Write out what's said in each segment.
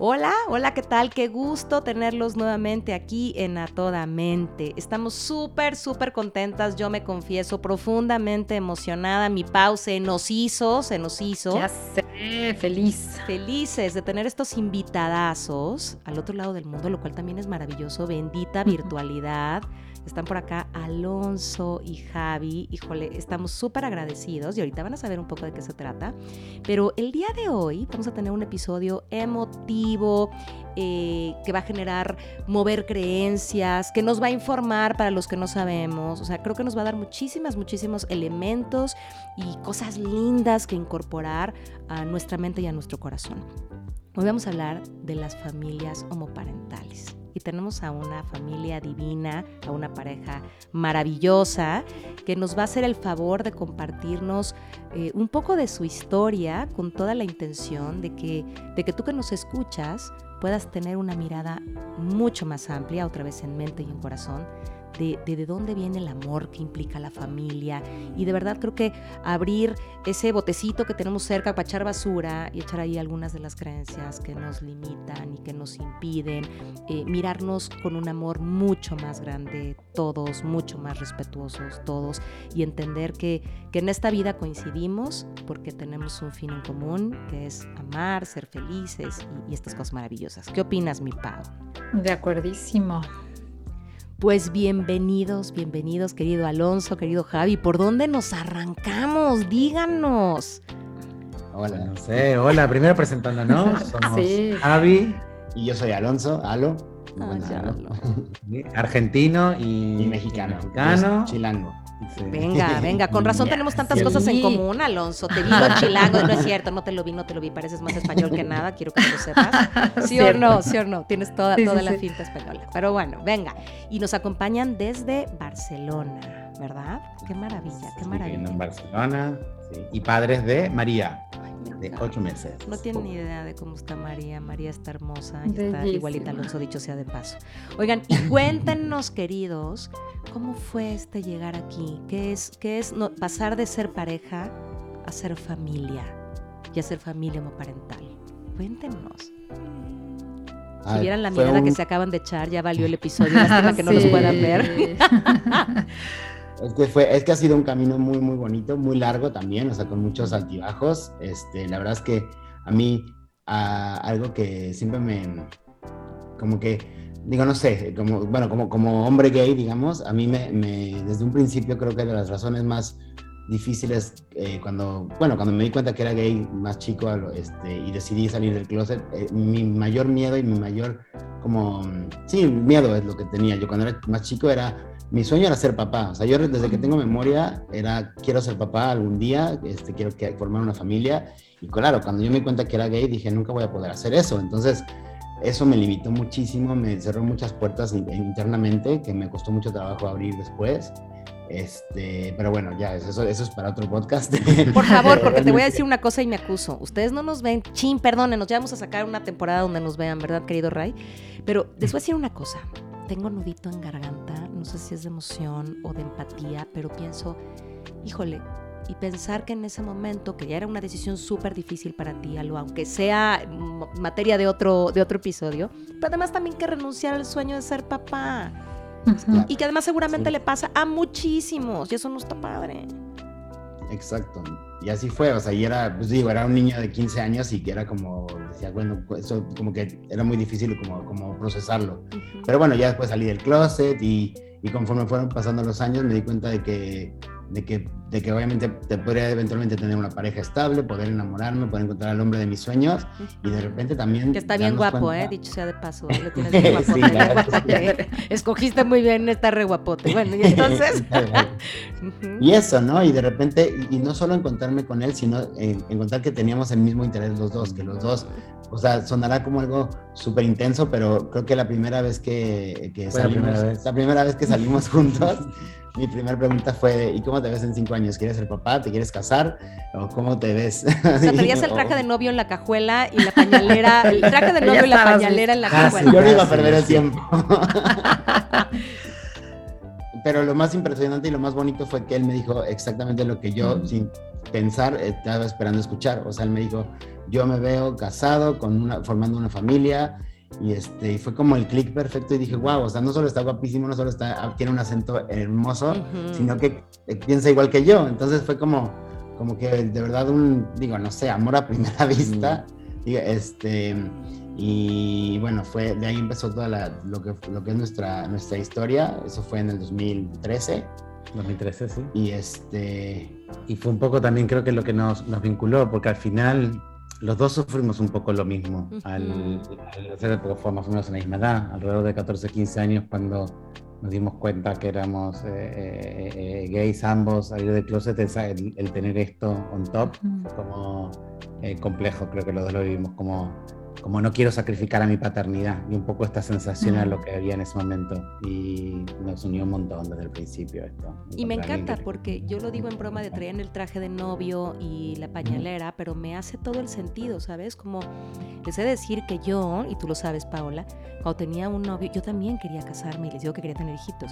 Hola, hola, ¿qué tal? Qué gusto tenerlos nuevamente aquí en A Toda Mente. Estamos súper, súper contentas. Yo me confieso profundamente emocionada. Mi pause nos hizo, se nos hizo. Ya sé, feliz. Felices de tener estos invitadazos al otro lado del mundo, lo cual también es maravilloso. Bendita virtualidad. Están por acá Alonso y Javi. Híjole, estamos súper agradecidos y ahorita van a saber un poco de qué se trata. Pero el día de hoy vamos a tener un episodio emotivo eh, que va a generar mover creencias, que nos va a informar para los que no sabemos. O sea, creo que nos va a dar muchísimas, muchísimos elementos y cosas lindas que incorporar a nuestra mente y a nuestro corazón. Hoy vamos a hablar de las familias homoparentales tenemos a una familia divina, a una pareja maravillosa que nos va a hacer el favor de compartirnos eh, un poco de su historia con toda la intención de que, de que tú que nos escuchas puedas tener una mirada mucho más amplia, otra vez en mente y en corazón, de, de, dónde viene el amor que implica la familia. Y de verdad creo que abrir ese botecito que tenemos cerca para echar basura y echar ahí algunas de las creencias que nos limitan y que nos impiden, eh, mirarnos con un amor mucho más grande todos, mucho más respetuosos todos y entender que, que en esta vida coincidimos porque tenemos un fin en común que es amar, ser felices y, estas cosas maravillosas. ¿Qué opinas, mi Pau? De acuerdísimo. Pues bienvenidos, bienvenidos, querido Alonso, querido Javi. ¿Por dónde nos arrancamos? Díganos. Hola, no sé. Hola, primero presentándonos. Somos sí. Javi. Y yo soy Alonso, Alo. Ah, ya, Alo. Argentino y, y mexicano. mexicano. Chilango. Sí. Venga, venga, con razón tenemos tantas sí. cosas en común, Alonso. Te vi lo chilango, no es cierto, no te lo vi, no te lo vi, pareces más español que nada, quiero que lo sepas. Sí o no, sí o no, tienes toda, toda la finta española. Pero bueno, venga. Y nos acompañan desde Barcelona, ¿verdad? Qué maravilla, qué maravilla. en Barcelona, y padres de María, de ocho meses. No tienen ni idea de cómo está María. María está hermosa y está igualita Alonso, dicho sea de paso. Oigan, y cuéntenos, queridos, ¿cómo fue este llegar aquí? ¿Qué es, qué es no, pasar de ser pareja a ser familia y a ser familia homoparental? Cuéntenos. Si Ay, vieran la mirada un... que se acaban de echar, ya valió el episodio, lástima que no sí. los puedan ver. Es que, fue, es que ha sido un camino muy, muy bonito, muy largo también, o sea, con muchos altibajos. Este, la verdad es que a mí, a, algo que siempre me, como que, digo, no sé, como, bueno, como, como hombre gay, digamos, a mí me, me, desde un principio creo que de las razones más difíciles eh, cuando, bueno, cuando me di cuenta que era gay más chico este, y decidí salir del closet, eh, mi mayor miedo y mi mayor, como, sí, miedo es lo que tenía. Yo cuando era más chico era mi sueño era ser papá. O sea, yo desde que tengo memoria era, quiero ser papá algún día, este, quiero que, formar una familia. Y claro, cuando yo me di cuenta que era gay, dije, nunca voy a poder hacer eso. Entonces, eso me limitó muchísimo, me cerró muchas puertas internamente, que me costó mucho trabajo abrir después. Este, pero bueno, ya, eso, eso es para otro podcast. Por favor, porque te voy a decir una cosa y me acuso. Ustedes no nos ven, chin, perdónenos, ya vamos a sacar una temporada donde nos vean, ¿verdad, querido Ray? Pero les voy a decir una cosa tengo nudito en garganta, sé si es de emoción o de empatía, pero pienso, híjole, y pensar que en ese momento, que ya era una decisión súper difícil para ti, Alo, aunque sea materia de otro, de otro episodio, pero además también que renunciar al sueño de ser papá. Claro. Y que además seguramente sí. le pasa a muchísimos, y eso no está padre. Exacto. Y así fue, o sea, y era, pues digo, era un niño de 15 años y que era como, decía, bueno, eso como que era muy difícil como, como procesarlo. Uh -huh. Pero bueno, ya después salí del closet y, y conforme fueron pasando los años me di cuenta de que de que, de que obviamente te podría eventualmente tener una pareja estable, poder enamorarme, poder encontrar al hombre de mis sueños y de repente también... Que está bien guapo, cuenta... ¿eh? Dicho sea de paso, lo tienes bien guapote. sí, claro, Escogiste muy bien esta re guapote. Bueno, y entonces... y eso, ¿no? Y de repente, y, y no solo encontrarme con él, sino en, encontrar que teníamos el mismo interés los dos, que los dos o sea, sonará como algo súper intenso, pero creo que la primera vez que, que salimos, la primera vez. la primera vez que salimos juntos, mi primera pregunta fue, ¿y cómo te ves en cinco años? ¿Quieres ser papá? ¿Te quieres casar? ¿O cómo te ves? O sea, traías el traje de novio en la cajuela y la pañalera, el traje de novio y la pañalera en la cajuela. Yo no iba a perder el tiempo. Pero lo más impresionante y lo más bonito fue que él me dijo exactamente lo que yo, sin pensar, estaba esperando escuchar. O sea, él me dijo, yo me veo casado, con una, formando una familia, y este fue como el clic perfecto y dije, wow, o sea, no solo está guapísimo, no solo está, tiene un acento hermoso, sino que eh, piensa igual que yo. Entonces fue como, como que de verdad un, digo, no sé, amor a primera vista. Y, este, y bueno, fue, de ahí empezó toda la, lo, que, lo que es nuestra, nuestra historia. Eso fue en el 2013. 2013, sí. Y este... Y fue un poco también creo que lo que nos, nos vinculó, porque al final los dos sufrimos un poco lo mismo al, hacer, porque fue más o menos en la misma edad, alrededor de 14, 15 años, cuando nos dimos cuenta que éramos eh, eh, eh, gays ambos, salir del closet, el, el, tener esto on top, como complejo, creo que los dos lo vivimos como como no quiero sacrificar a mi paternidad y un poco esta sensación a lo que había en ese momento y nos unió un montón desde el principio esto. Y me encanta porque yo lo digo en broma de traer el traje de novio y la pañalera, pero me hace todo el sentido, ¿sabes? Como les he de decir que yo, y tú lo sabes Paola, cuando tenía un novio, yo también quería casarme y les digo que quería tener hijitos.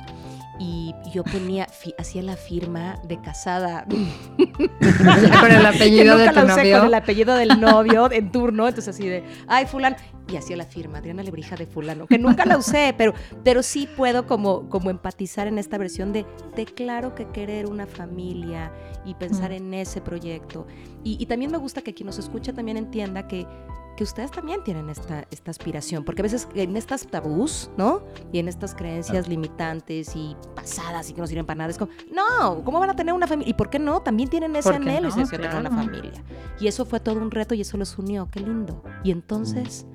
Y yo ponía, hacía la firma de casada. con el apellido de tu novio. Con el apellido del novio en turno, entonces así de, ay, fulano. Y hacía la firma, Adriana Lebrija de fulano, que nunca la usé, pero, pero sí puedo como, como empatizar en esta versión de, de claro que querer una familia y pensar en ese proyecto. Y, y también me gusta que quien nos escucha también entienda que que ustedes también tienen esta, esta aspiración, porque a veces en estas tabús, ¿no? Y en estas creencias limitantes y pasadas y que no sirven para nada, es como, no, ¿cómo van a tener una familia? ¿Y por qué no? También tienen ese anhelo y se tener una familia. Y eso fue todo un reto y eso los unió, qué lindo. Y entonces,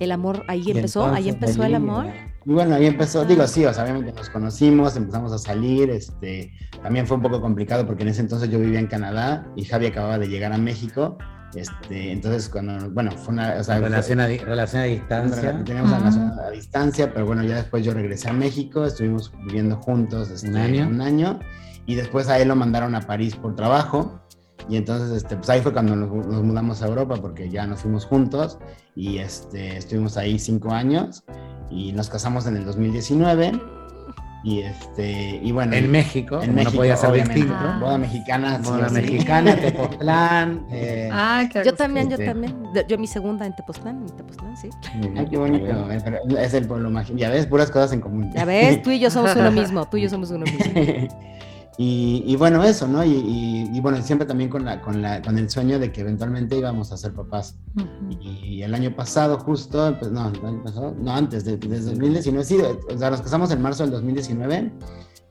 el amor, ahí empezó, ahí empezó el amor. Y bueno, ahí empezó, digo, sí, o sea, obviamente nos conocimos, empezamos a salir, este, también fue un poco complicado porque en ese entonces yo vivía en Canadá y Javi acababa de llegar a México este, entonces, cuando, bueno, fue una... O sea, relación, a, relación a distancia. Teníamos relación a distancia, pero bueno, ya después yo regresé a México, estuvimos viviendo juntos este, un, año. un año, y después a él lo mandaron a París por trabajo, y entonces, este, pues ahí fue cuando nos, mudamos a Europa, porque ya nos fuimos juntos, y este, estuvimos ahí cinco años, y nos casamos en el 2019, y este, y bueno. En México, en México, no podía ser distinto. Boda mexicana, boda mexicana, Tepoztlán. Eh, ah, yo también, yo también. Yo mi segunda en Tepoztlán, en Tepoztlán, sí. Ay, qué bonito. Es el pueblo mágico. Ya ves, puras cosas en común. Ya ves, tú y yo somos uno mismo, tú y yo somos uno mismo. Y, bueno, eso, ¿no? Y, bueno, siempre también con, la, con, la, con el sueño de que eventualmente íbamos a ser papás. Y el año pasado, justo, pues no, el año pasado, no, antes, de, desde 2019, sí, o sea, nos casamos en marzo del 2019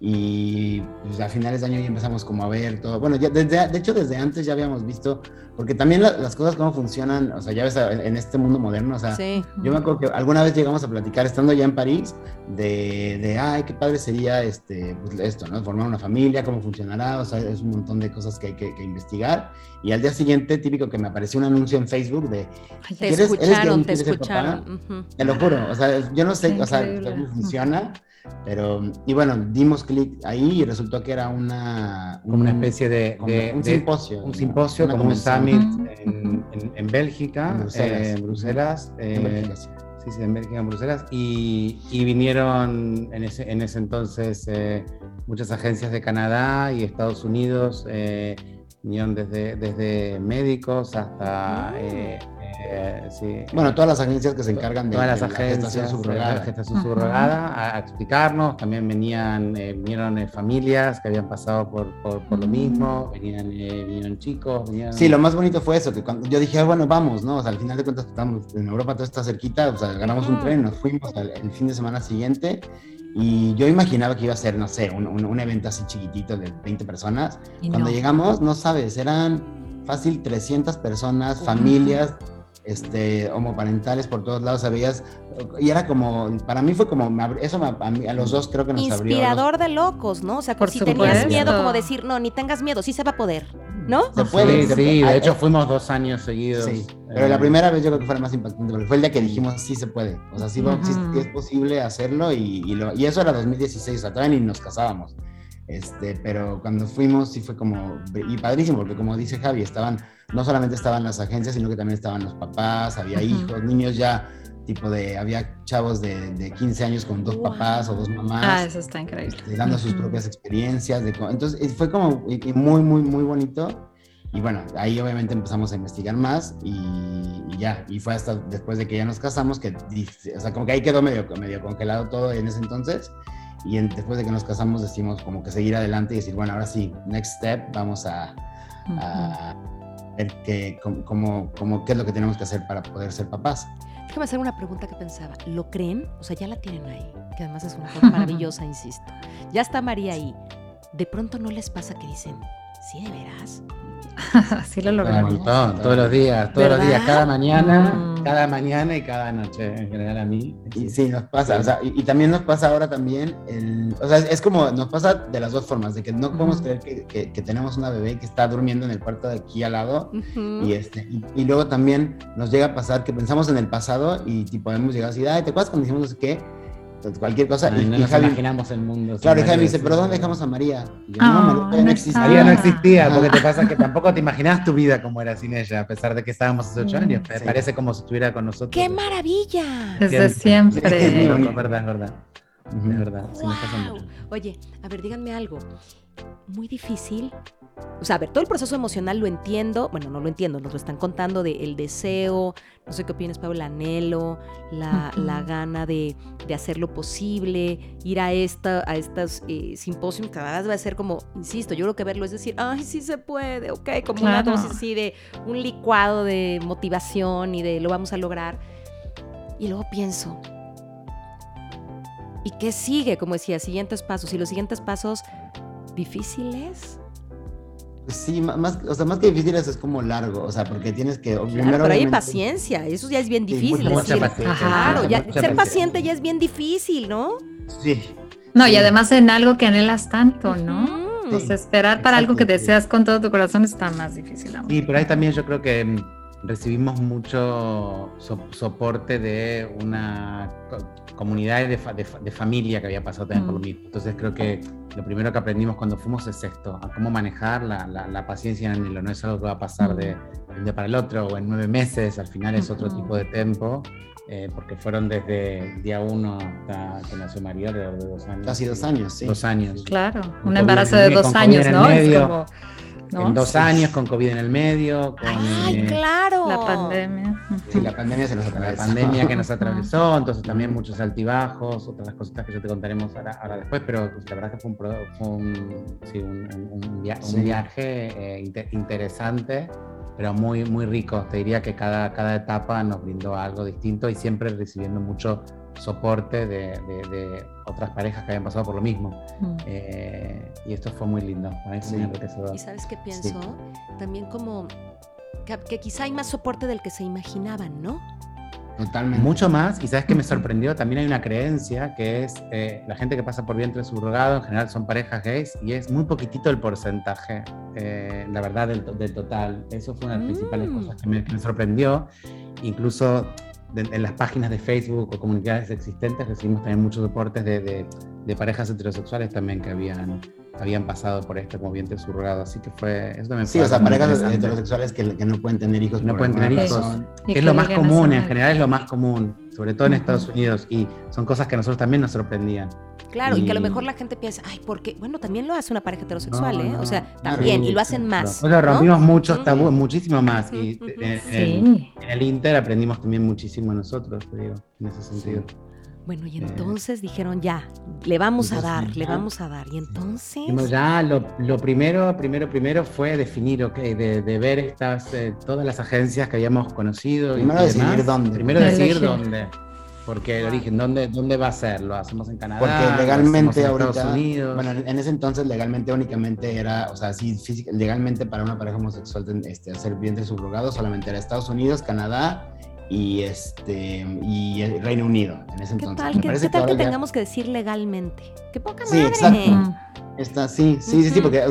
y pues, a finales de año ya empezamos como a ver todo. Bueno, ya desde, de hecho desde antes ya habíamos visto, porque también las cosas cómo funcionan, o sea, ya ves en este mundo moderno, o sea, yo me acuerdo que alguna vez llegamos a platicar estando ya en París de, de ay, qué padre sería este, pues, esto, ¿no? Formar una familia, cómo funcionará, o sea, es un montón de cosas que hay que, investigar. Y al día siguiente, típico que me apareció un anuncio en Facebook de... te escucharon, te escucharon. Te lo juro, o sea, yo no sé, o sea, cómo funciona. Pero, y bueno, dimos clic ahí y resultó que era una... Como una especie de... un simposio. Un simposio, como un summit en, en, Bélgica, en Bruselas. en Bélgica, sí. sí. en Bélgica, en Bruselas. Y, y vinieron en ese, en ese entonces eh, muchas agencias de Canadá y Estados Unidos. Eh, vinieron desde, desde médicos hasta... Eh, eh, bueno, todas las agencias que se encargan de, todas las agencias, la gestación subrogada, a, explicarnos. También venían, eh, vinieron eh, familias que habían pasado por, por, lo mismo, venían, vinieron chicos. Sí, lo más bonito fue eso, que cuando yo dije, ah, bueno, vamos, ¿no? O sea, al final de cuentas estamos en Europa, todo está cerquita, o sea, ganamos un tren, nos fuimos el fin de semana siguiente y yo imaginaba que iba a ser, no sé, un, un, evento así chiquitito de 20 personas. Cuando llegamos, no sabes, eran fácil 300 personas, familias, este, homoparentales por todos lados, sabías, y era como, para mí fue como, eso a, los dos creo que nos Inspirador de locos, ¿no? O sea, por si tenías miedo, como decir, no, ni tengas miedo, sí se va a poder. ¿no? Se puede. Sí, se sí, puede. de Ah, hecho eh, fuimos dos años seguidos. Sí, pero Eh, la primera vez yo creo que fue la más impactante, porque fue el día que dijimos sí se puede, o sea, sí, es posible hacerlo y, y, lo- y eso era 2016, o sea, todavía ni nos casábamos. Este, pero cuando fuimos sí fue como, y padrísimo, porque como dice Javi, estaban, no solamente estaban las agencias, sino que también estaban los papás, había hijos, niños ya, tipo de, había chavos de, de 15 años con dos Wow. papás o dos mamás. Ah, eso está increíble. este, dando sus propias experiencias. De, entonces eh, fue como muy, muy, muy bonito. Y bueno, ahí obviamente empezamos a investigar más y, y ya, y fue hasta después de que ya nos casamos que, o sea, como que ahí quedó medio, medio congelado todo en ese entonces. Y en- después de que nos casamos decidimos como que seguir adelante y decir, bueno, ahora sí, next step, vamos a, a ver qué, cómo- cómo- qué es lo que tenemos que hacer para poder ser papás. Déjame hacer una pregunta que pensaba. ¿Lo creen? O sea, ya la tienen ahí, que además es una cosa maravillosa, insisto. Ya está María ahí. De pronto no les pasa que dicen, ¿sí de veras? Así lo Un logramos. montón, todos los días, todos los días, cada mañana, Mm. cada mañana y cada noche, en general a mí. Y sí, nos pasa, o sea, y, y también nos pasa ahora también, el, o sea, es como, nos pasa de las dos formas, de que no podemos creer que, que- que tenemos una bebé que está durmiendo en el cuarto de aquí al lado, y, este, y, y luego también nos llega a pasar que pensamos en el pasado y tipo hemos llegado así, ay, ¿te acuerdas cuando dijimos no sé qué? Cualquier cosa, Ay, y, no y nos Javi, imaginamos el mundo. claro, y Javi dice. ¿pero dónde dejamos a María? Y yo, Ah, no, María no no existe. María no Ah. existía, porque te pasa que tampoco te imaginabas tu vida como era sin ella, a pesar de que estábamos hace ocho Mm, años. Me sí. Parece como si estuviera con nosotros. ¡Qué maravilla! Desde siempre. Es verdad, es verdad. Es verdad, sí nos pasa Wow. mucho. Oye, a ver, díganme algo. Muy difícil. O sea, a ver, todo el proceso emocional lo entiendo. Bueno, no lo entiendo, nos lo están contando de el deseo, no sé qué opinas, Pablo, el anhelo, la, la gana de, de hacer lo posible, ir a esta, a estas eh, simposios, cada vez va a ser como, insisto, yo creo que verlo es decir, ay, sí se puede, ok, como una Claro. dosis así de un licuado de motivación y de lo vamos a lograr. Y luego pienso, ¿Y qué sigue? Como decía, siguientes pasos. Y los siguientes pasos difíciles. Sí, más, o sea, más que difícil eso es como largo, o sea, porque tienes que, Claro, primero pero hay paciencia. Eso ya es bien Sí, difícil. Mucha decir, paciencia. Claro, mucha ya, ser paciente ya es bien difícil, ¿no? Sí, No, y Sí. además en algo que anhelas tanto, ¿no? Entonces, esperar para algo que sí. deseas con todo tu corazón está más difícil aún. Sí, pero ahí también yo creo que mm, recibimos mucho so- soporte de una co- comunidad de, fa- de de familia que había pasado también por lo Mm. mismo. Entonces creo que lo primero que aprendimos cuando fuimos es esto, a cómo manejar la, la- la paciencia en el anhelo. No es algo que va a pasar de, de un día para el otro o en nueve meses, al final es otro tipo de tiempo. eh, porque fueron desde el día uno hasta que nació María, alrededor de dos años. casi dos años, sí. Dos años. Claro, Con un embarazo de dos años, ¿no? Es como, ¿no? En dos Sí. años, con COVID en el medio, con Ay, eh, claro. La pandemia. Sí, la pandemia se nos con la atravesó. pandemia que nos atravesó, entonces también muchos altibajos, otras cositas que yo te contaremos ahora, ahora después, pero pues, la verdad que fue un, pro- fue un, sí, un, un- via- un Sí. viaje eh, inte- interesante, pero muy, muy rico. Te diría que cada, cada etapa nos brindó algo distinto y siempre recibiendo mucho soporte de, de- de otras parejas que habían pasado por lo mismo. Mm. Eh, y esto fue muy lindo, para Sí. Y sabes qué pienso? También como que, que quizá hay más soporte del que se imaginaban, ¿no? Totalmente. Mucho más, y sabes que me sorprendió, también hay una creencia que es eh, la gente que pasa por vientre subrogado en general son parejas gays y es muy poquitito el porcentaje, eh, la verdad, del, del total. Eso fue una de las principales Mm. cosas que me, que me sorprendió. Incluso de- en las páginas de Facebook o comunidades existentes recibimos también muchos soportes de, de- de parejas heterosexuales también que habían, habían pasado por esto como vientre subrogado. Así que fue, eso también Sí, fue o sea, parejas heterosexuales que, que no pueden tener hijos. No pueden tener hijos. razón. Y que es lo más común, en general es lo más común, sobre todo en. Estados Unidos, y son cosas que a nosotros también nos sorprendían. Claro, y, que a lo mejor la gente piensa, ay, porque, bueno, también lo hace una pareja heterosexual, No, ¿eh? no, o sea, también, y Sí, lo hacen sí, más. O sea, ¿no? rompimos muchos tabúes, muchísimo más, y ujú. en, en- Sí. en el Inter aprendimos también muchísimo nosotros, te digo, en ese sentido. Bueno, y Eh, entonces dijeron, ya, le vamos a dar, le vamos a dar. Y entonces... Dijimos, ya lo, lo primero, primero, primero fue definir, ok, de, de ver estas, eh, todas las agencias que habíamos conocido. y- Primero y decidir demás. dónde. Primero Elegir. decidir dónde. Porque el origen, ¿dónde, ¿dónde va a ser? ¿Lo hacemos en Canadá? Porque ¿Lo legalmente en ahorita, Estados Unidos? bueno, en ese entonces legalmente únicamente era, o sea, sí, física- legalmente para una pareja homosexual este, hacer vientre subrogado solamente era Estados Unidos, Canadá y este y el Reino Unido en ese ¿Qué entonces. tal, Me qué tal que ya tengamos que decir legalmente? ¡Qué poca Sí, madre! exacto. Está, sí, sí, sí, porque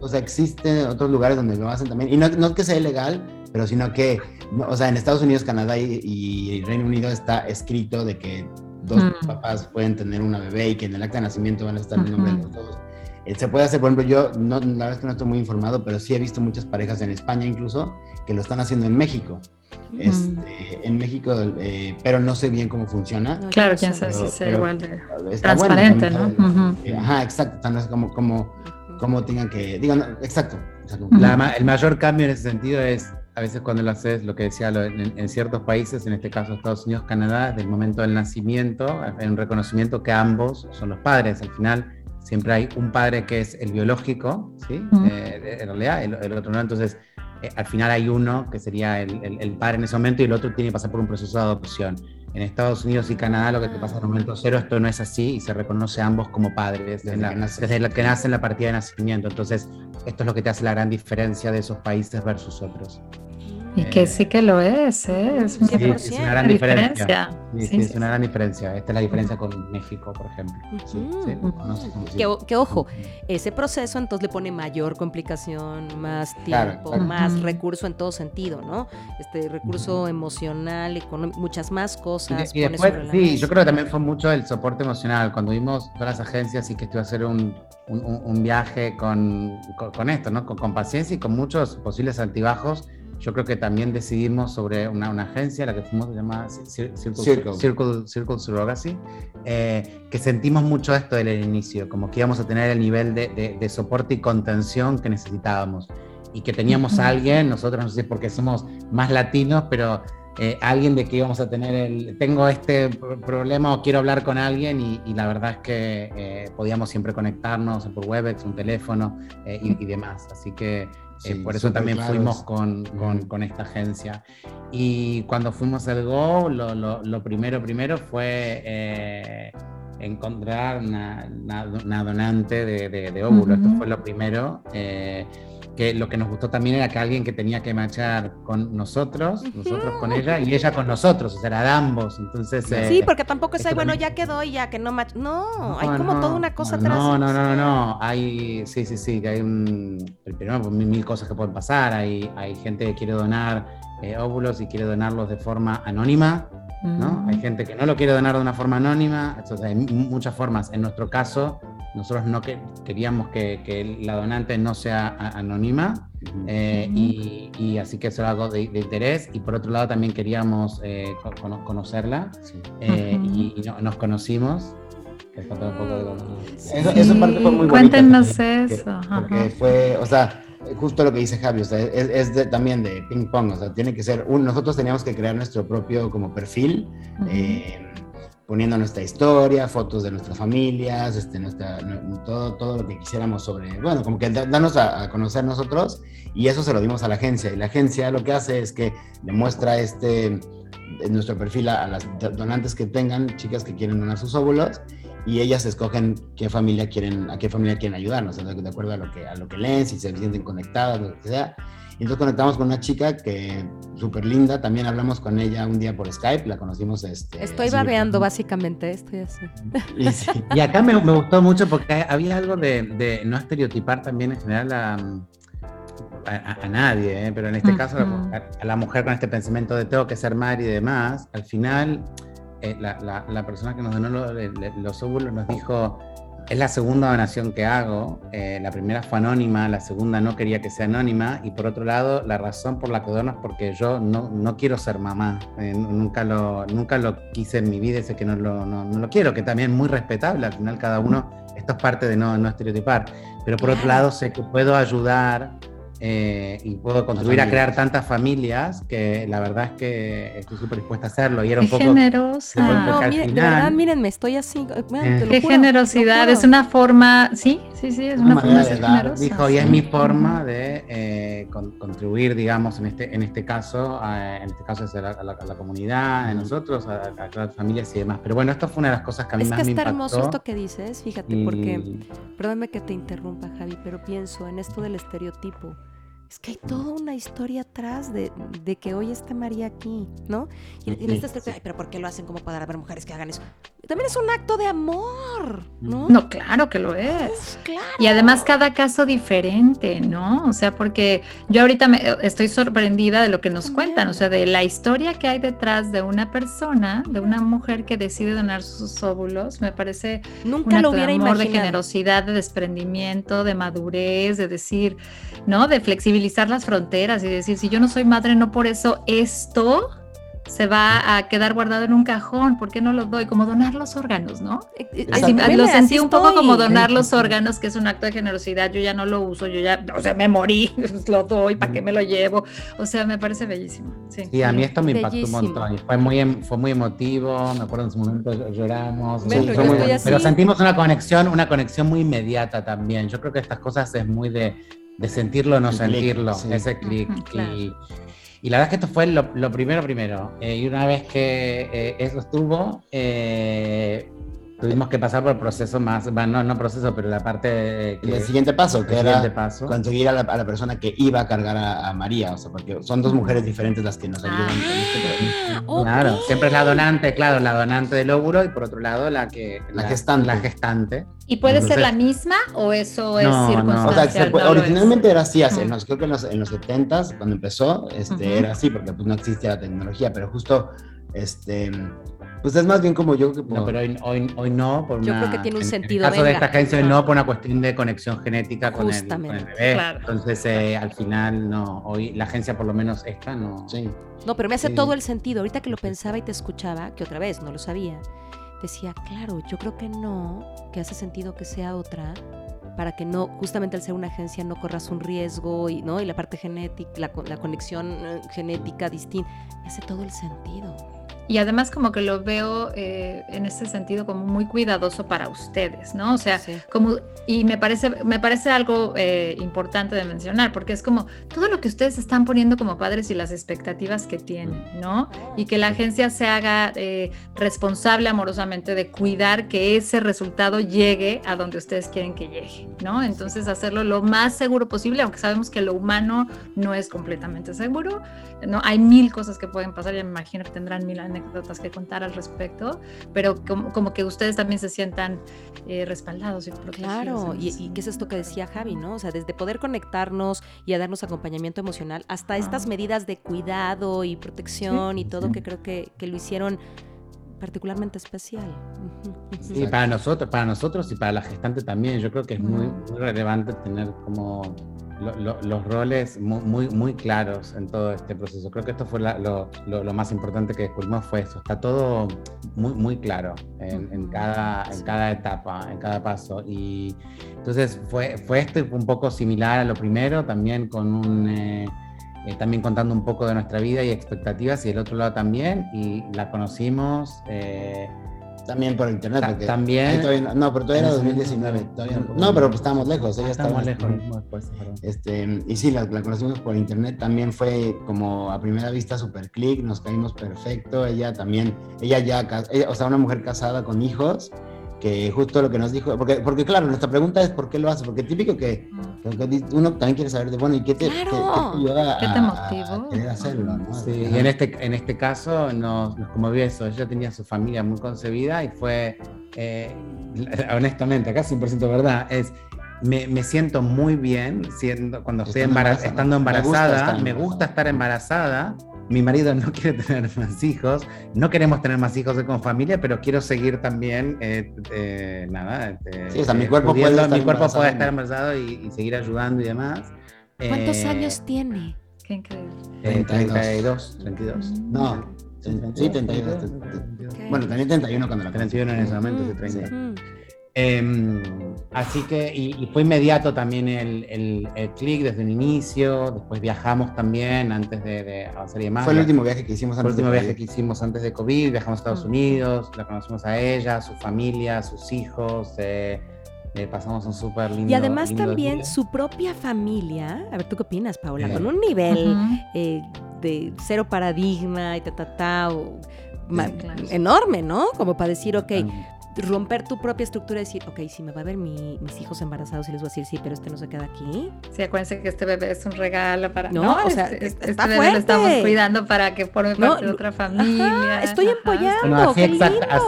o, sea, existen otros lugares donde lo hacen también. Y no, no que sea ilegal, pero sino que, o sea, en Estados Unidos, Canadá y, y Reino Unido está escrito de que dos papás pueden tener una bebé y que en el acta de nacimiento van a estar el nombre de los dos. Eh, Se puede hacer, por ejemplo, yo, no, la verdad es que no estoy muy informado, pero sí he visto muchas parejas en España incluso que lo están haciendo en México. Este, en México, eh, pero no sé bien cómo funciona. No, Claro, quién no sabe si igual de Está bueno transparente, ¿no? también, Ujú. eh, Ajá, exacto. tan- No sé cómo, cómo, Ujú. cómo tengan que. Digan, exacto. o sea, como- Ujú. La el mayor cambio en ese sentido es, a veces cuando lo haces, lo que decía, lo- en, en ciertos países, en este caso Estados Unidos, Canadá, del momento del nacimiento, hay un reconocimiento que ambos son los padres. Al final, siempre hay un padre que es el biológico, ¿sí? Eh, en realidad, el, el otro no. Entonces, eh, al final hay uno que sería el, el- el padre en ese momento y el otro tiene que pasar por un proceso de adopción. En Estados Unidos y Canadá lo que te pasa en el momento cero, esto no es así y se reconoce a ambos como padres Desde la- que nacen. desde la que nace en la partida de nacimiento. Entonces, esto es lo que te hace la gran diferencia de esos países versus otros. Y que sí que lo es, ¿eh? Es una, Sí, es una gran diferencia. Sí, sí, Sí, es una gran diferencia. Esta es la diferencia con México, por ejemplo. Sí, sí, Ujú. conoces, sí. Que, que ojo, ese proceso entonces le pone mayor complicación, más Claro, tiempo, claro. más Ujú. recurso en todo sentido, ¿no? Este recurso emocional, económico, muchas más Y, cosas. y pone después, sí, mesa. yo creo que también fue mucho el soporte emocional. Cuando vimos todas las agencias y que estuve a hacer un, un- un- un viaje con, con, con esto, ¿no? Con, con paciencia y con muchos posibles altibajos, yo creo que también decidimos sobre una, una agencia, la que fuimos, se llama Cir- Circle, Circle. Circle, Circle Surrogacy, eh, que sentimos mucho esto desde el inicio, como que íbamos a tener el nivel de, de- de soporte y contención que necesitábamos. Y que teníamos a alguien, nosotros no sé porque somos más latinos, pero eh, alguien de que íbamos a tener el, tengo este pro- problema o quiero hablar con alguien y, y la verdad es que eh, podíamos siempre conectarnos por Webex, un teléfono eh, y, y demás. Así que eh, por eso también claros. fuimos con, con- Ujú. con esta agencia. Y cuando fuimos al Go, lo, lo- lo primero, primero fue eh, encontrar una, una- una donante de, de, de óvulo. Esto fue lo primero. eh, que lo que nos gustó también era que alguien que tenía que machar con nosotros, nosotros con ella y ella con nosotros, o sea, era de ambos. Entonces, eh, Sí, porque tampoco es, ay, bueno, ya quedó y ya que no mach- No, hay no, como no, toda una cosa no, atrás. No, no, no, no, no. Hay, sí, sí, sí, que hay un, primero, pues, mil, mil cosas que pueden pasar. Hay, hay gente que quiere donar eh, óvulos y quiere donarlos de forma anónima, ¿no? Mm. Hay gente que no lo quiere donar de una forma anónima. Entonces, hay mu- muchas formas. En nuestro caso, nosotros no que, queríamos que, que la donante no sea a- anónima. eh, Ujú. y, y así que eso era algo de, de interés. Y por otro lado, también queríamos eh, co- cono- conocerla. Sí. eh, Ujú. y, y no- nos conocimos. Un poco de Eso, eso parte fue muy. Cuéntenos también, eso. Porque fue, o sea, justo lo que dice Javi, o sea, es, es de- también de ping pong, o sea, tiene que ser, un, nosotros teníamos que crear nuestro propio como perfil, Ujú. eh, poniendo nuestra historia, fotos de nuestras familias, este, nuestra, nu- todo, todo lo que quisiéramos sobre, bueno, como que da- darnos a, conocer nosotros y eso se lo dimos a la agencia y la agencia lo que hace es que le muestra este, nuestro perfil a, a las donantes que tengan, chicas que quieren donar sus óvulos y ellas escogen qué familia quieren, a qué familia quieren ayudarnos, de acuerdo a lo que, a lo que leen, si se sienten conectadas, lo que sea. Y entonces conectamos con una chica que súper linda, también hablamos con ella un día por Skype, la conocimos. Este, Estoy babeando, básicamente, estoy así. Y sí, Y acá me, me gustó mucho porque había algo de, de no estereotipar también en general a, a- a nadie, ¿eh? pero en este Ujú. caso a, a la mujer con este pensamiento de tengo que ser madre y demás, al final eh, la, la- la persona que nos donó lo- le- le- los óvulos nos dijo, es la segunda donación que hago, eh, la primera fue anónima, la segunda no quería que sea anónima y por otro lado la razón por la que dono es porque yo no, no quiero ser mamá, eh, nunca, lo, nunca lo quise en mi vida sé que no lo, no, no lo quiero, que también es muy respetable, al final cada uno, esto es parte de no, no estereotipar, pero por otro lado sé que puedo ayudar eh, y puedo contribuir a crear tantas familias que la verdad es que estoy súper dispuesta a hacerlo y era un Qué poco... generosa. No, al mire, de final- verdad, mírenme, estoy así. eh, vean, Eh. te lo Qué juro, generosidad, lo es una forma, sí, sí, sí, es Una una forma de ser dar, generosa. Dijo, y es mi forma de eh, con- contribuir, digamos, en este, en este caso, a- en este caso es a la, a la- a la comunidad, a nosotros, a, a las familias y demás. Pero bueno, esto fue una de las cosas que a mí Es más que me está impactó. hermoso esto que dices, fíjate, y- porque, perdóname que te interrumpa, Javi, pero pienso en esto del estereotipo. Es que hay toda una historia atrás de, de que hoy esté María aquí, ¿no? Y, y en esta estructura, "Ay, pero ¿por qué lo hacen como para haber mujeres que hagan eso? También es un acto de amor, ¿no? No, claro que lo es. Uf, claro. Y además cada caso diferente, ¿no? O sea, porque yo ahorita me, estoy sorprendida de lo que nos cuentan, o sea, de la historia que hay detrás de una persona, de una mujer que decide donar sus óvulos, me parece un Nunca lo acto de amor, de generosidad, de desprendimiento, de madurez, de decir, ¿no? De flexibilizar las fronteras y decir, si yo no soy madre, no por eso esto se va a quedar guardado en un cajón, ¿por qué no lo doy? Como donar los órganos, ¿no? Así, lo así sentí un poco como donar los órganos, que es un acto de generosidad. Yo ya no lo uso, yo ya, o sea, me morí, lo doy, ¿para qué me lo llevo? O sea, me parece bellísimo. Sí. Sí, a mí esto me impactó Bellísimo. un montón. y Fue muy, em- fue muy emotivo, me acuerdo en su momento lloramos. Sí, yo muy- pero sentimos una conexión, una conexión muy inmediata también. Yo creo que estas cosas es muy de, de sentirlo o no El sentirlo, sí. ese clic. Claro. y, y la verdad es que esto fue lo, lo primero, primero. Eh, y una vez que eh, eso estuvo, eh, tuvimos que pasar por el proceso más, bueno, no, no proceso, pero la parte que- El siguiente paso, el que siguiente era paso. conseguir a la, a la persona que iba a cargar a, a María, o sea, porque son dos mujeres diferentes las que nos ayudan. Ah, ok. Claro, siempre es la donante, claro, la donante del óvulo y por otro lado la que La gestante. La gestante. ¿Y puede ser la misma o eso es No, no. circunstancial? O sea, se puede- No lo es. originalmente era así, hace, creo que en los, en los 70s, cuando empezó, este, era así, porque pues no existía la tecnología, pero justo, este, pues es más bien como yo que por- No, pero hoy, hoy, hoy no. Por Yo una- creo que tiene un en- sentido, En el caso de venga. esta no por una cuestión de conexión genética con el, con el Justamente, bebé. claro. Entonces, eh, al final, no. Hoy la agencia, por lo menos esta, no. Sí. No, pero me hace Sí. todo el sentido. Ahorita que lo pensaba y te escuchaba, que otra vez no lo sabía, decía, claro, yo creo que no, que hace sentido que sea otra, para que no, justamente al ser una agencia, no corras un riesgo y, ¿no? y la parte genética, la, co- la conexión eh, genética distinta. Me hace todo el sentido. Y además como que lo veo eh, en ese sentido como muy cuidadoso para ustedes, ¿no? O sea, Sí. como y me parece me parece algo eh, importante de mencionar porque es como todo lo que ustedes están poniendo como padres y las expectativas que tienen, ¿no? Y que la agencia se haga eh, responsable amorosamente de cuidar que ese resultado llegue a donde ustedes quieren que llegue, ¿no? Entonces hacerlo lo más seguro posible, aunque sabemos que lo humano no es completamente seguro, ¿no? Hay mil cosas que pueden pasar, ya me imagino que tendrán mil anécdotas que contar al respecto, pero como, como que ustedes también se sientan eh, respaldados y protegidos. Claro, y, y qué es esto que decía Javi, ¿no? O sea, desde poder conectarnos y a darnos acompañamiento emocional hasta estas Ah. medidas de cuidado y protección y todo que creo que, que lo hicieron particularmente especial. Sí, para nosotros, para nosotros y para la gestante también. Yo creo que es muy relevante tener como lo- lo- los roles mu- muy, muy, claros en todo este proceso. Creo que esto fue la- lo, lo- más importante que descubrimos fue eso. Está todo muy, muy claro en, en cada, en cada etapa, en cada paso. Y entonces fue, fue esto un poco similar a lo primero, también con un... eh, eh, también contando un poco de nuestra vida y expectativas y el otro lado también y la conocimos eh, También por internet. Ta- porque también- no, no, pero todavía era en ese 2019. momento- todavía no, pero pues estábamos lejos. Ella estaba lejos. Este, y sí, la, la conocimos por internet, también fue como a primera vista super click, nos caímos perfecto, ella también, ella ya, ella- o sea, una mujer casada con hijos, que justo lo que nos dijo, porque, porque claro, nuestra pregunta es ¿por qué lo hace? Porque típico que, que- uno también quiere saber de, bueno, ¿y qué te, qué- qué te Claro. ayuda ¿Qué te a- motivó? a querer hacerlo? ¿no? Sí, Ajá. y en este, en este caso nos, nos conmovió eso. Ella tenía su familia muy concebida y fue, eh, honestamente, acá 100% verdad, es me, me siento muy bien siendo, cuando estoy embarazada. estando Me gusta embarazada. estar Me embarazada. gusta estar embarazada. Mi marido no quiere tener más hijos, no queremos tener más hijos con familia, pero quiero seguir también, eh, eh, nada. eh, Sí, o sea, mi cuerpo puede pudiendo- estar mi cuerpo puede estar embarazado. y, y seguir ayudando y demás. ¿Cuántos Eh, años tiene? Qué increíble. eh, 32. 32, 32. No, sí, 32. Bueno, tenía 31 cuando la conocí. 31 en ese momento, sí, 30. ujú. Em, así que, y, y fue inmediato también el, el, el clic desde un inicio, después viajamos también antes de, de avanzar y demás. Fue el último viaje que hicimos Fue el antes de último viaje COVID. que hicimos antes de COVID, viajamos a Estados Ujú. Unidos, la conocimos a ella, a su familia, a sus hijos, eh, eh, pasamos un súper lindo Y además lindo también día. su propia familia, a ver, ¿tú qué opinas, Paula? Eh. Con un nivel eh, de cero paradigma y ta, ta, ta, o ma- claro. enorme, ¿no? Como para decir, ok, romper tu propia estructura y decir, ok, si me va a ver mi- mis hijos embarazados y les voy a decir, sí, pero este no se queda aquí. Sí, acuérdense que este bebé es un regalo para. No, No, o sea, este, es- este está bebé lo estamos cuidando para que forme No, parte de otra familia. Ajá, estoy empollando. Así,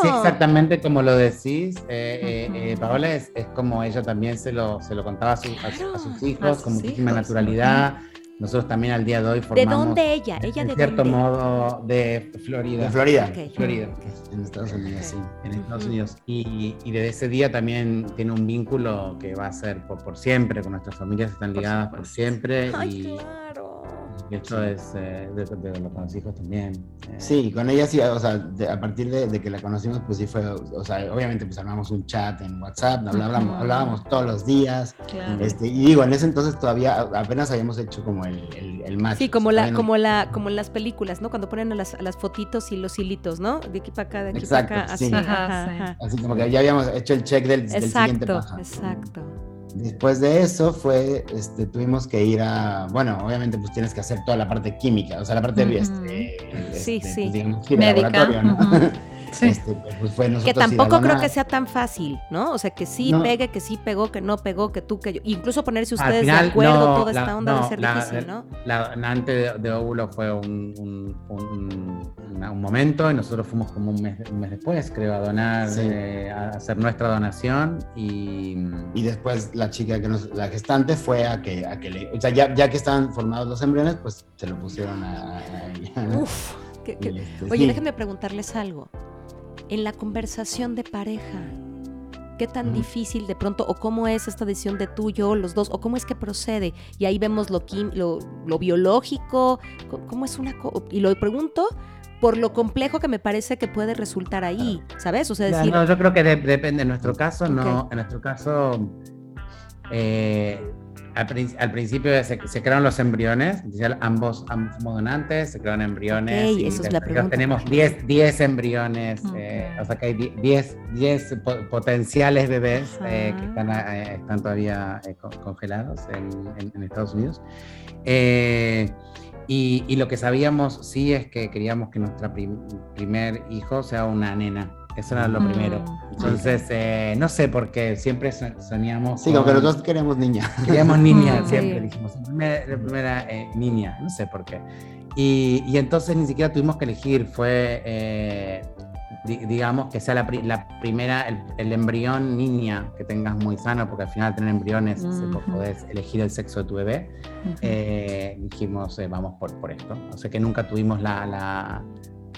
qué exactamente como lo decís, eh, eh, eh, Ujú. Paola es, es como ella también se lo, se lo contaba a, su- a su- a sus hijos a sus con muchísima hijos, naturalidad. Nosotros también al día de hoy ¿De formamos, dónde ella? ¿Ella en de cierto dónde? modo, de Florida. De Florida. Florida. en Estados Unidos, sí. en Estados. Unidos. Y, y desde ese día también tiene un vínculo que va a ser por, por siempre, con nuestras familias están ligadas por, siempre. Ay, y, claro. Es eh, de, de- de- con los hijos también. eh. Sí, con ella sí, o sea, de- a partir de, de que la conocimos, pues sí fue, o sea, obviamente pues armamos un chat en WhatsApp, hablábamos, Ujú. hablábamos todos los días, Claro. este, y digo, en ese entonces todavía apenas habíamos hecho como el, el, el match. Sí, como la, no- como la, como en las películas, ¿no? Cuando ponen a las, a las fotitos y los hilitos, ¿no? De aquí para acá, de aquí Exacto, para acá, sí. así. Ajá, Ajá, sí. ajá. Así como que ya habíamos hecho el check del, del siguiente Exacto, paso. exacto. Después de eso fue, este, tuvimos que ir a, bueno, obviamente pues tienes que hacer toda la parte química, o sea, la parte, Ujú. este, Sí, este, sí. pues, digamos, Médica. laboratorio, ¿no? Sí. Este, pues fue Que tampoco creo que sea tan fácil, ¿no? O sea, que sí No. pegue, que sí pegó, que no pegó, que tú, que yo. Incluso ponerse ustedes final, de acuerdo, no, toda la- esta onda no, de ser la- difícil, ¿no? La donante de, de óvulo fue un, un- un- una- un momento y nosotros fuimos como un mes, un mes después, creo, a donar, Sí. eh, a hacer nuestra donación y... Y después la chica que nos, la gestante fue a que, a que le, o sea, ya, ya que estaban formados los embriones, pues se lo pusieron a, a ella. Uf. que- este, Oye, sí. déjenme preguntarles algo. En la conversación de pareja, ¿qué tan difícil de pronto, o cómo es esta decisión de tú, yo, los dos, o cómo es que procede? Y ahí vemos lo, lo, lo biológico, co- ¿cómo es una... co- y lo pregunto por lo complejo que me parece que puede resultar ahí, ¿sabes? O sea, decir, no, yo creo que de- depende. En nuestro caso, no. En nuestro caso, eh, al, prin- al principio se, se crearon los embriones. Ambos, ambos somos donantes, se crearon embriones. Ok, y eso es la pregunta. Tenemos 10 10 embriones, eh, o sea que hay 10 10 po- potenciales bebés eh, que están, eh, están todavía co- congelados en, en- en Estados Unidos. Y, y lo que sabíamos sí es que queríamos que nuestro primer hijo sea una nena. Eso era lo Mm, primero. Entonces, eh, no sé por qué, siempre so- soñamos. Sí, que con- los dos queremos niña. Queríamos niña, siempre sí. dijimos. La primera, la primera, eh, niña, no sé por qué. Y, y entonces ni siquiera tuvimos que elegir, fue, eh, di- digamos, que sea la, pri- la primera, el, el embrión niña que tengas muy sano, porque al final tener embriones, se- Ujú. podés elegir el sexo de tu bebé. Ujú. Eh, dijimos, eh, vamos por, por esto. O sea que nunca tuvimos la, la,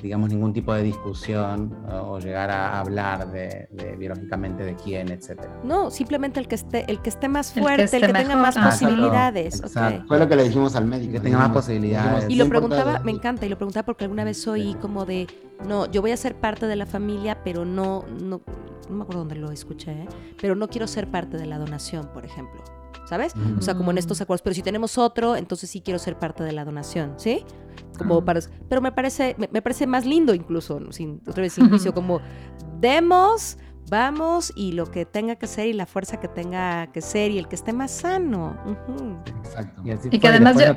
digamos, ningún tipo de discusión o, llegar a hablar de, de biológicamente de quién, etcétera. no, simplemente el que esté, el que esté más El que fuerte, el que, tenga mejor. más Ah, posibilidades. exacto. Fue lo que le dijimos al médico. Que tenga más posibilidades. dijimos, Y "No lo preguntaba, me encanta, y lo preguntaba porque alguna vez oí como de, no, yo voy a ser parte de la familia, pero no, no, no me acuerdo dónde lo escuché, ¿eh? pero no quiero ser parte de la donación, por ejemplo. ¿Sabes? O sea, como en estos Mm. acuerdos, pero si tenemos otro, entonces sí quiero ser parte de la donación, ¿sí? Como para, pero me parece, me, me parece más lindo incluso, sin, otra vez sin juicio, como demos, vamos y lo que tenga que ser y la fuerza que tenga que ser y el que esté más sano. Exacto. Y, así Y que además de-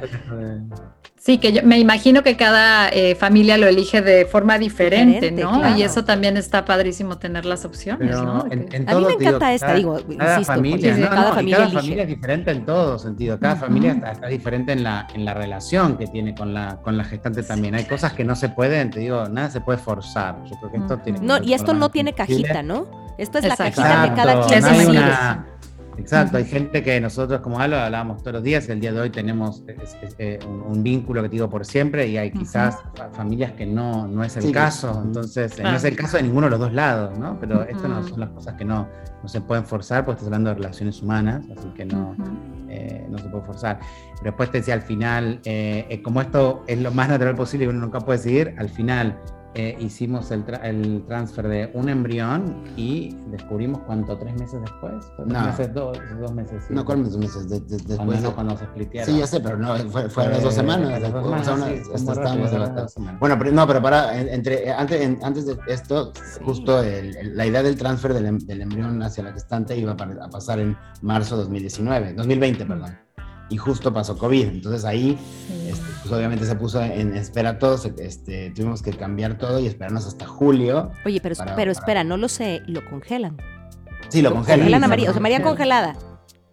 Sí, que yo me imagino que cada eh, familia lo elige de forma diferente, Diferente, ¿no? claro. Y eso también está padrísimo tener las opciones, Pero ¿no? en, A mí me digo, encanta esta, digo, cada insisto, familia, ¿no? cada No, familia cada elige. familia es diferente en todo sentido. Cada familia está, está diferente en la, en la relación que tiene con la, con la gestante también. Hay cosas que no se pueden, te digo, nada se puede forzar. Yo creo que esto tiene que No, y esto no tiene cajita, ¿no? Esta es la cajita que cada quien no no hay decide. una- Exacto, hay gente que nosotros como Alo hablábamos todos los días, el día de hoy tenemos es- es- eh, un, un vínculo que te digo por siempre y hay quizás fa- familias que no, no es el Sí, caso, entonces eh, no es el caso de ninguno de los dos lados, ¿no? Pero esto no Ujú. son las cosas que no, no se pueden forzar porque estás hablando de relaciones humanas, así que no, eh, no se puede forzar. Pero después te decía al final, eh, eh, como esto es lo más natural posible y uno nunca puede seguir, al final eh, hicimos el, tra- el transfer de un embrión y descubrimos cuánto, tres meses después, tres No. meses, dos, dos meses. sí. No, ¿cuál meses? meses? De- de- Cuando, después no, cuando se splitearon. Sí, ya sé, pero no, fue, fue a las dos Eh, semanas. las dos una- sí, estábamos. Bueno, pero, no, pero para, en- entre, antes, en- antes de esto, justo el- el- la idea del transfer del, em- del embrión hacia la gestante iba a pasar en marzo 2019, 2020, perdón. Y justo pasó COVID. Entonces ahí, este, pues obviamente se puso en espera todo, este, tuvimos que cambiar todo y esperarnos hasta julio. Oye, pero, pero espera, no lo sé, lo congelan. Sí, lo congelan. Congelan a María, o sea, María congelada.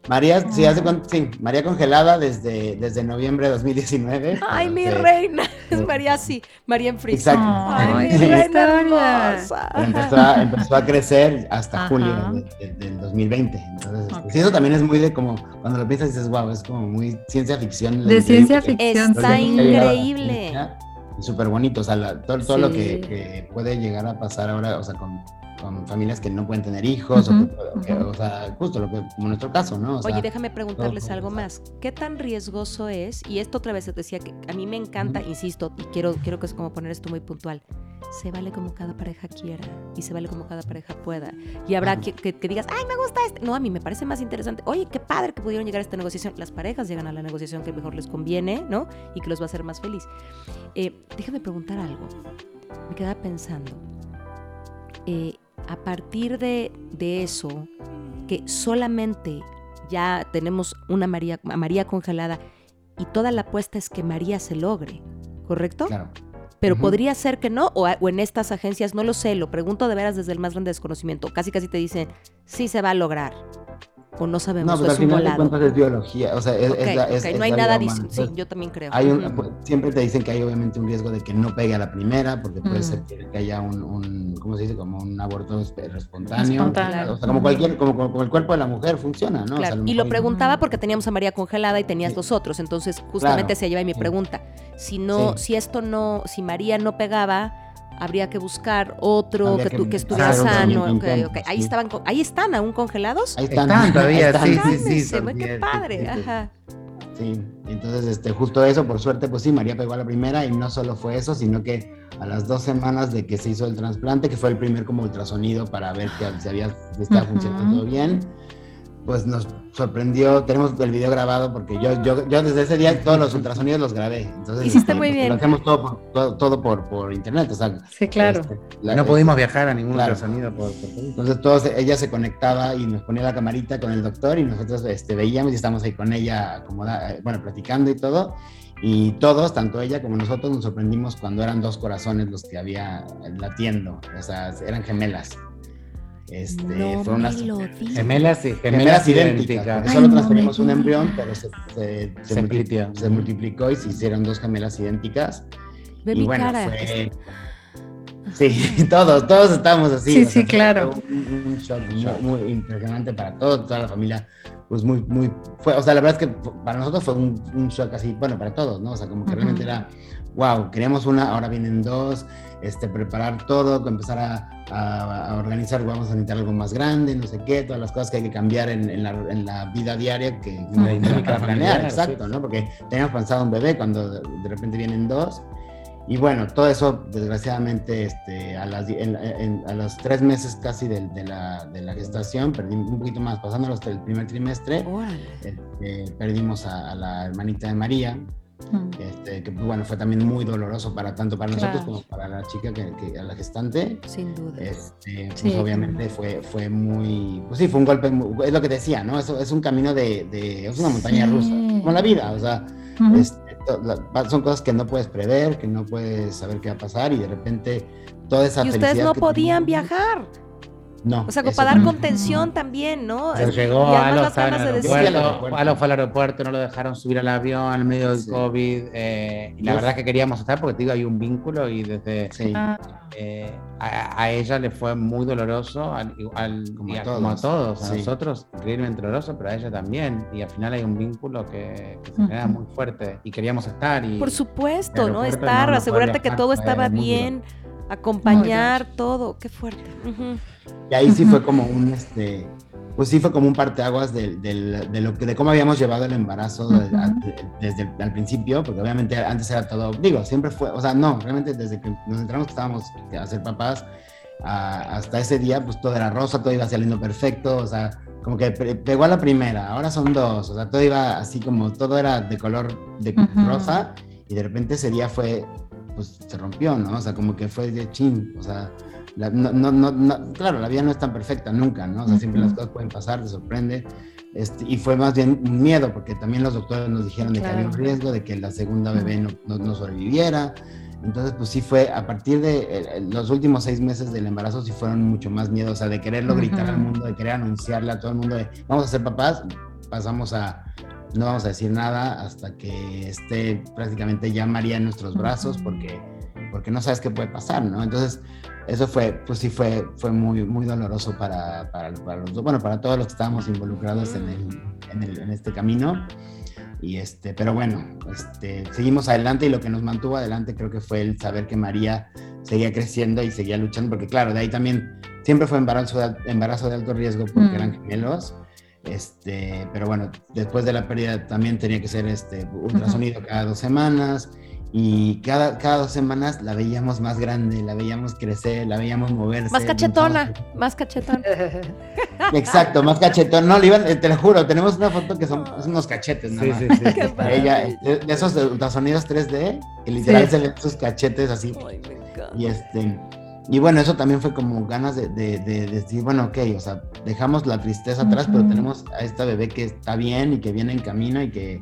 María, sí, hace sí, María congelada desde, desde noviembre de 2019. Ay, mi reina. Es María sí, María en frío. Exacto. Ay, mi reina hermosa. Empezó a, empezó a crecer hasta julio del 2020. Entonces, sí, eso también es muy de como, cuando lo piensas dices, wow, es como muy ciencia ficción. De ciencia ficción. Está increíble. Súper bonito, o sea, todo, todo lo que, que puede llegar a pasar ahora, o sea, con con familias que no pueden tener hijos, o, sea, justo lo que, como nuestro caso, ¿no? Oye, déjame preguntarles algo más. ¿Qué tan riesgoso es? Y esto otra vez te decía que a mí me encanta, insisto, y quiero, quiero que es como poner esto muy puntual. Se vale como cada pareja quiera y se vale como cada pareja pueda. Y habrá que, que, digas, ay, me gusta este. No, a mí me parece más interesante. Oye, qué padre que pudieron llegar a esta negociación. Las parejas llegan a la negociación que mejor les conviene, ¿no? Y que los va a hacer más feliz. Eh, déjame preguntar algo. Me quedaba pensando. Eh, a partir de, eso, que solamente ya tenemos una María, María congelada y toda la apuesta es que María se logre, ¿correcto? Claro. Pero podría ser que no, o, o, en estas agencias, no lo sé, lo pregunto de veras desde el más grande desconocimiento. Casi casi te dicen, sí se va a lograr o no sabemos. No, pero al final de cuentas es biología, o sea, es, la, es, no hay nada sí, yo también creo. Hay un, pues, siempre te dicen que hay obviamente un riesgo de que no pegue a la primera, porque puede ser que haya un, un, ¿cómo se dice? Como un aborto espontáneo. O sea, como cualquier, como, como, el cuerpo de la mujer funciona, ¿no? Claro. y lo preguntaba porque teníamos a María congelada y tenías los otros, entonces justamente se lleva mi pregunta. Si no, si esto no, si María no pegaba habría que buscar otro que, que, estuviera sano. Ahí, estaban, ahí están aún congelados. Ahí están, todavía, sí, sí, sí. Qué padre, ajá. Sí, entonces este, justo eso, por suerte, pues sí, María pegó a la primera y no solo fue eso, sino que a las dos semanas de que se hizo el trasplante, que fue el primer como ultrasonido para ver que se había, estaba funcionando todo bien, pues nos sorprendió, tenemos el video grabado porque yo, yo, yo desde ese día todos los ultrasonidos los grabé. Entonces, Hiciste muy bien. Lo hacemos todo por, todo, por, por, internet. O sea, sí, claro. Este, no pudimos viajar a ningún ultrasonido por, Entonces todos, ella se conectaba y nos ponía la camarita con el doctor y nosotros este, veíamos y estábamos ahí con ella, acomodada, bueno, platicando y todo. Y todos, tanto ella como nosotros, nos sorprendimos cuando eran dos corazones los que había latiendo. O sea, eran gemelas. Este, fueron unas gemelas, gemelas, idénticas. solo transferimos un embrión, pero se, se, multiplicó y se hicieron dos gemelas idénticas. y bueno, fue. Sí, todos, todos estábamos así. Sí, sí, claro. Un, shock muy, impresionante para todos, toda la familia. Pues muy, muy. Fue, o sea, la verdad es que para nosotros fue un, shock así, bueno, para todos, ¿no? O sea, como que realmente era, wow, queríamos una, ahora vienen dos este, preparar todo, empezar a, organizar, vamos a necesitar algo más grande, no sé qué, todas las cosas que hay que cambiar en, la, vida diaria que no hay que planear, exacto, ¿no? Porque teníamos pensado un bebé cuando de, repente vienen dos. Y bueno, todo eso, desgraciadamente, este, a, las, a los tres meses casi de, la, de, la, gestación, perdimos un poquito más, pasando hasta el primer trimestre, este, perdimos a, la hermanita de María, este, que bueno, fue también muy doloroso para tanto para nosotros como para la chica que, a la gestante. Sin duda. Este, pues obviamente fue, fue muy, pues sí, fue un golpe, es lo que decía, ¿no? Eso es un camino de, de es una montaña rusa, como la vida, o sea, este, son cosas que no puedes prever, que no puedes saber qué va a pasar y de repente toda esa... Y ustedes no podían viajar. No. O sea, para dar contención también, ¿no? Se llegó a los al aeropuerto, a fue al aeropuerto, no lo dejaron subir al avión en medio del COVID. Eh, y la verdad es que queríamos estar porque te digo, hay un vínculo y desde ah. eh, a, ella le fue muy doloroso, al, como, a todos. a, todos. a nosotros, increíblemente doloroso, pero a ella también. Y al final hay un vínculo que, se genera muy fuerte y queríamos estar. Y Por supuesto, ¿no? Estar, asegurarte que todo estaba bien acompañar todo, qué fuerte. Y ahí sí fue como un, este, pues sí fue como un parteaguas de, de, de, lo que, de cómo habíamos llevado el embarazo desde el al principio, porque obviamente antes era todo, digo, siempre fue, o sea, no, realmente desde que nos entramos que estábamos a ser papás, hasta ese día, pues todo era rosa, todo iba saliendo perfecto, o sea, como que pegó a la primera, ahora son dos, o sea, todo iba así como, todo era de color de rosa, y de repente ese día fue pues se rompió, ¿no? O sea, como que fue de chin, o sea, no, no, no, claro, la vida no es tan perfecta nunca, ¿no? O sea, siempre las cosas pueden pasar, te sorprende, Este, y fue más bien un miedo, porque también los doctores nos dijeron de que había un riesgo de que la segunda bebé no, sobreviviera. Entonces, pues sí fue, a partir de eh, los últimos seis meses del embarazo, sí fueron mucho más miedo, o sea, de quererlo gritar al mundo, de querer anunciarle a todo el mundo de, vamos a ser papás, pasamos a, no vamos a decir nada hasta que esté prácticamente ya María en nuestros brazos, porque, porque no sabes qué puede pasar, ¿no? Entonces, eso fue, pues sí fue, fue muy, muy doloroso para, para, para los, bueno, para todos los que estábamos involucrados en, el, en, el, en este camino. Y este, pero bueno, este, seguimos adelante y lo que nos mantuvo adelante creo que fue el saber que María seguía creciendo y seguía luchando, porque claro, de ahí también siempre fue embarazo de, embarazo de alto riesgo porque mm. eran gemelos. Este, pero bueno, después de la pérdida también tenía que ser este ultrasonido cada dos semanas y cada, cada dos semanas la veíamos más grande, la veíamos crecer, la veíamos moverse. Más cachetona, más cachetona. Exacto, más cachetona. No, eh, te lo juro, tenemos una foto que son, unos cachetes, ¿no? Sí, sí, sí. Ella, de, esos ultrasonidos 3D, que literal se ven sus cachetes así. y este. Y bueno, eso también fue como ganas de, de, decir, bueno, ok, o sea, dejamos la tristeza atrás, pero tenemos a esta bebé que está bien y que viene en camino y que,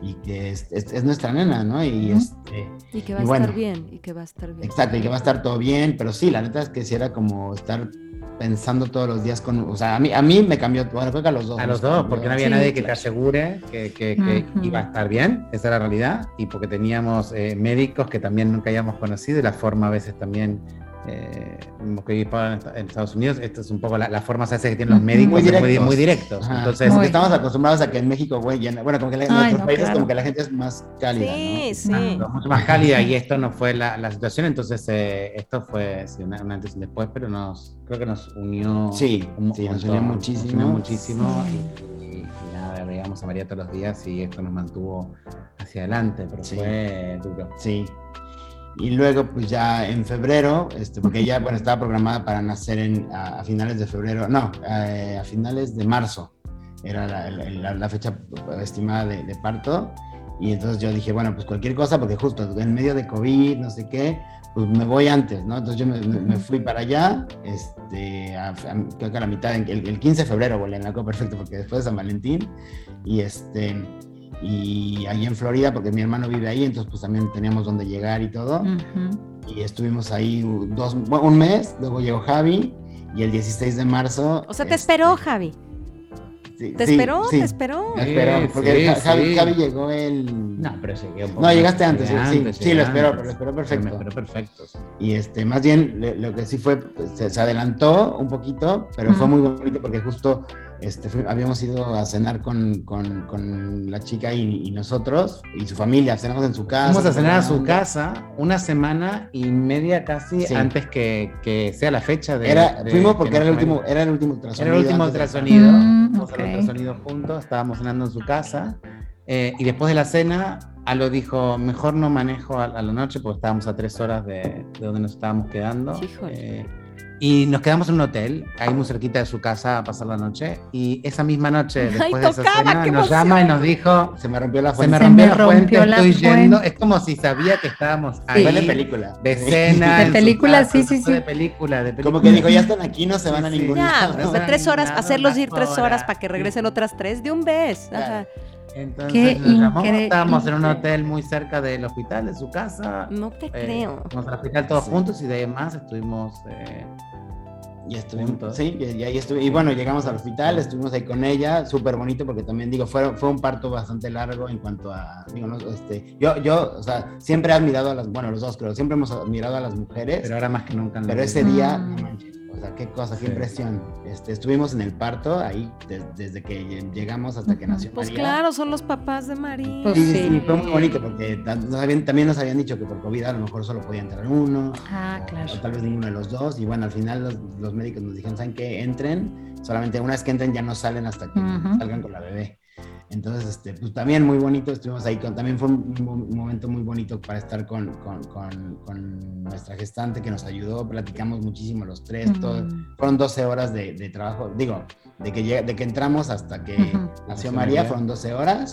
y que es, es, nuestra nena, ¿no? Y, este, y que va a estar bien, y que va a estar bien. Exacto, y que va a estar todo bien, pero sí, la neta es que si era como estar pensando todos los días con, o sea, a mí, a mí me cambió, bueno, creo que a los dos. A los dos, porque no había nadie que te asegure que, que, iba a estar bien, esa era la realidad, y porque teníamos eh, médicos que también nunca habíamos conocido y la forma a veces también eh, que en Estados Unidos, esto es un poco la, la forma se hace que tienen los médicos muy, muy, directos. Entonces, estamos acostumbrados a que en México, güey, bueno, como que en nuestros países como que la gente es más cálida. Sí, sí. mucho más cálida y esto no fue la, la situación, entonces eh, esto fue sí, una, antes y después, pero nos, creo que nos unió. Sí, sí nos unió muchísimo. Nos unió muchísimo y, y, nada, veíamos a María todos los días y esto nos mantuvo hacia adelante, pero fue duro. Sí. Y luego, pues ya en febrero, este, porque ella, bueno, estaba programada para nacer en, a, finales de febrero, no, eh, a, finales de marzo, era la, la, fecha estimada de, de, parto. Y entonces yo dije, bueno, pues cualquier cosa, porque justo en medio de COVID, no sé qué, pues me voy antes, ¿no? Entonces yo me, me fui para allá, este, a, creo que a la mitad, el, el 15 de febrero volé en algo perfecto, porque después de San Valentín, y este, y ahí en Florida, porque mi hermano vive ahí, entonces pues también teníamos donde llegar y todo. Y estuvimos ahí dos, un mes, luego llegó Javi y el 16 de marzo... O sea, te esperó este, Javi. ¿Te esperó? ¿Te esperó? Me esperó, porque Javi, Javi, llegó el... No, pero poco No, llegaste antes, sí, sí, lo esperó, pero lo esperó perfecto. Me esperó perfecto. Y este, más bien, lo que sí fue, pues, se, adelantó un poquito, pero fue muy bonito porque justo este, habíamos ido a cenar con, con, con la chica y, y, nosotros y su familia, cenamos en su casa. Fuimos a cenar a su casa una semana y media casi antes que, que, sea la fecha de... Era, fuimos porque era el, último, era el último ultrasonido. Era el último ultrasonido, mm, okay. el ultrasonido juntos, estábamos cenando en su casa eh, y después de la cena Alo dijo, mejor no manejo a, a, la noche porque estábamos a tres horas de, de donde nos estábamos quedando. Eh, y nos quedamos en un hotel, ahí muy cerquita de su casa a pasar la noche. Y esa misma noche, después de esa cena, nos llama y nos dijo: Se me rompió la fuente. Se me rompió, la, fuente, estoy yendo. Es como si sabía que estábamos ahí. de película. De cena. De película, sí, sí, sí. De película, de película. Como que dijo: Ya están aquí, no se van a ningún lado. Ya, ¿no? tres horas, hacerlos ir tres horas para que regresen otras tres de un vez. Ajá. Entonces nos llamó, estábamos en un hotel muy cerca del hospital, de su casa. No te eh, creo. Fuimos al hospital todos sí. juntos y de estuvimos... Eh, y estuvimos, sí, y, ahí estuve, y bueno, llegamos al hospital, estuvimos ahí con ella, súper bonito porque también digo, fue, fue un parto bastante largo en cuanto a, digo, no, este, yo, yo, o sea, siempre he admirado a las, bueno, los dos creo, siempre hemos admirado a las mujeres. Pero ahora más que nunca. Pero ese día, no manches, o sea, qué cosa, qué sí. impresión. Este, estuvimos en el parto ahí de, desde que llegamos hasta que nació pues María. Pues claro, son los papás de María. Pues sí, sí, fue muy bonito porque nos habían, también nos habían dicho que por COVID a lo mejor solo podía entrar uno. Ah, claro. O, tal vez ninguno de los dos. Y bueno, al final los, los médicos nos dijeron, ¿saben qué? Entren. Solamente una vez que entren ya no salen hasta que uh -huh. salgan con la bebé. Entonces, este, pues también muy bonito, estuvimos ahí, con, también fue un, un, momento muy bonito para estar con, con, con, con, nuestra gestante que nos ayudó, platicamos muchísimo los tres, mm. todo, fueron 12 horas de, de, trabajo, digo, de que, de que entramos hasta que uh -huh. nació María, fueron 12 horas,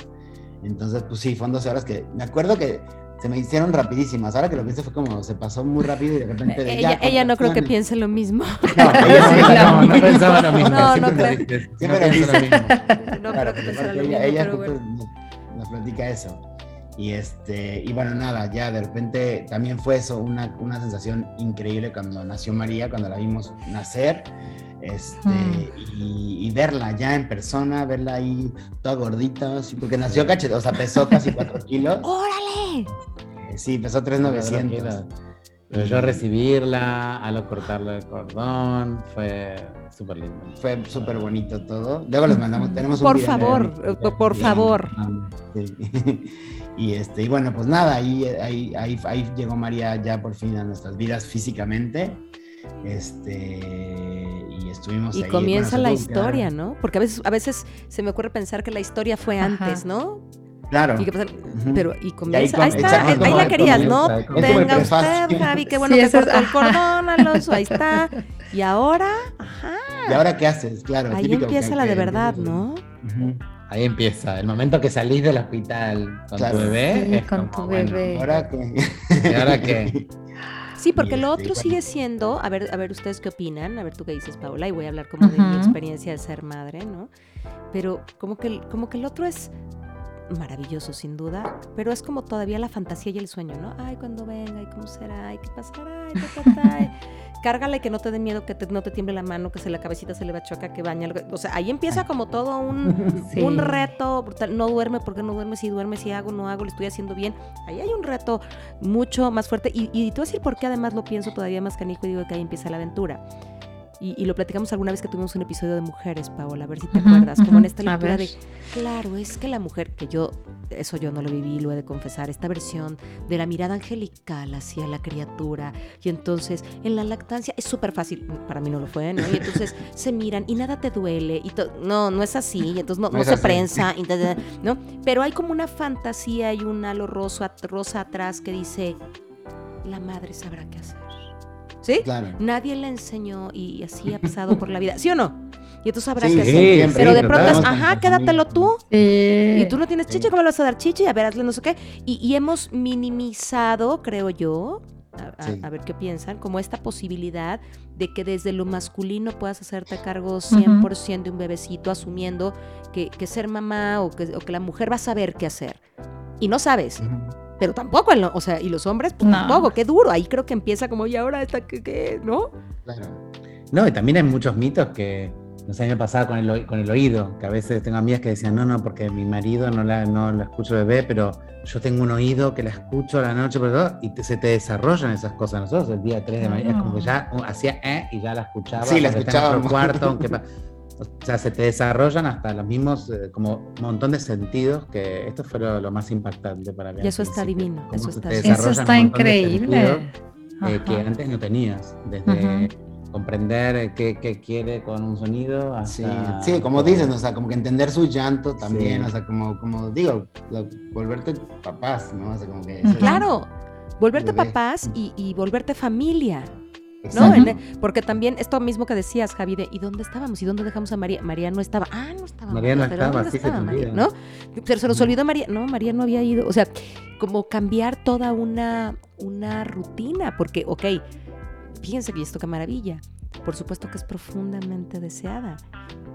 entonces, pues sí, fueron 12 horas que, me acuerdo que se me hicieron rapidísimas. Ahora que lo pienso fue como, se pasó muy rápido y de repente... De, ella, ya, ella no creo que piense lo mismo. No, ella no, no, no pensaba lo mismo. No, no siempre creo. lo dices, Siempre no lo mismo. No Claro, creo que pensara lo ella, mismo, ella justo bueno. nos, platica eso. Y este, y bueno, nada, ya de repente también fue eso, una, una sensación increíble cuando nació María, cuando la vimos nacer. Este, Mm. y, y verla ya en persona, verla ahí toda gordita, así, porque nació cachete, o sea, pesó casi 4 kilos. ¡Órale! Sí, pesó 3,900. Pero yo recibirla, a lo cortarle el cordón, fue súper lindo. Fue súper bonito todo. Luego les mandamos, tenemos un Por video. favor, eh, por favor. Sí. Y este, y bueno, pues nada, ahí, ahí, ahí, ahí llegó María ya por fin a nuestras vidas físicamente. Este, y estuvimos Y ahí. comienza Bueno, la historia, ¿no? Porque a veces, a veces se me ocurre pensar que la historia fue Ajá. antes, ¿no? Claro. Y que pasa- Ujú. pero y comienza, com- ahí está, ahí, la querías, ¿no? prefacio. usted, Javi, qué bueno Sí, que es- cortó el cordón, Alonso, ahí está. Y ahora, ajá, ¿Y ahora qué haces? Claro. ahí típico empieza que- la de que- verdad, ¿no? Ahí empieza. El momento que salís del hospital con Claro. tu bebé. Sí, es con como, tu bueno, bebé. ¿Ahora qué? ¿Y ahora qué? Sí, porque lo este, otro sigue siendo, a ver, a ver ustedes qué opinan, a ver tú qué dices, Paola, y voy a hablar como de mi experiencia de ser madre, ¿no? Pero como que, como que el otro es maravilloso, sin duda, pero es como todavía la fantasía y el sueño, ¿no? Ay, cuando venga, y cómo será, y qué pasará, y ta, ta, ta, y Cárgala y que no te dé miedo, que te- no te tiemble la mano, que se la cabecita se le va a chocar, que baña. O sea, ahí empieza como todo un, Sí. un reto brutal. No duerme, porque no duerme? Si duerme, si hago, no hago, lo estoy haciendo bien. Ahí hay un reto mucho más fuerte. Y, y te voy a decir por qué además lo pienso todavía más canijo y digo que ahí empieza la aventura. Y, y lo platicamos alguna vez que tuvimos un episodio de mujeres, Paola, a ver si te acuerdas, como en esta lectura de, claro, es que la mujer, que yo, eso yo no lo viví, lo he de confesar, esta versión de la mirada angelical hacia la criatura, y entonces en la lactancia es súper fácil, para mí no lo fue, ¿no? Y entonces se miran y nada te duele, y no, no es así, y entonces no, No no es se así. prensa, y ¿no? Pero hay como una fantasía y un halo rosa, rosa atrás que dice, la madre sabrá qué hacer. ¿Sí? Claro. Nadie le enseñó y así ha pasado por la vida, ¿sí o no? Y entonces habrá Sí, que sí, siempre, Pero de pronto es, ajá, quédatelo tú. Sí. Y tú no tienes Sí. chichi, ¿cómo le vas a dar chichi? A ver, hazle no sé qué. Y, y hemos minimizado, creo yo, a, a- Sí. a ver qué piensan, como esta posibilidad de que desde lo masculino puedas hacerte cargo 100% de un bebecito, asumiendo que, que ser mamá o que, o que la mujer va a saber qué hacer. Y no sabes, Ujú. Pero tampoco, o sea, y los hombres, pues No. tampoco, qué duro. Ahí creo que empieza como, y ahora está, ¿qué, qué? ¿No? Claro. No, y también hay muchos mitos que, no sé, a mí me pasaba con el, con el oído, que a veces tengo amigas que decían, no, no, porque mi marido no la, no la escucho bebé, pero yo tengo un oído que la escucho a la noche, por todo, y te- se te desarrollan esas cosas. Nosotros el día 3 de mañana es como que ya uh, hacía eh y ya la escuchaba. Sí, la en escuchábamos. cuarto, aunque o sea, se te desarrollan hasta los mismos, eh, como montón de sentidos, que esto fue lo, lo más impactante para mí. Y eso está divino, eso está. Eso increíble. sentidos, eh, que antes no tenías, desde comprender eh, qué, qué quiere con un sonido Sí, hasta... sí, como dices, o sea, como que entender su llanto también, Sí. o sea, como, como digo, lo- volverte papás, ¿no? O sea, como que... Ujú. Claro, volverte papás y, y volverte familia, ¿no? E, porque también esto mismo que decías, Javi, de ¿y dónde estábamos? ¿Y dónde dejamos a María? María no estaba. Ah, no estaba. María no pero estaba, ¿dónde sí se estaba María? olvida. ¿No? Pero se nos olvidó María. No, María no había ido. O sea, como cambiar toda una, una rutina, porque, ok, fíjense que esto qué maravilla. Por supuesto que es profundamente deseada.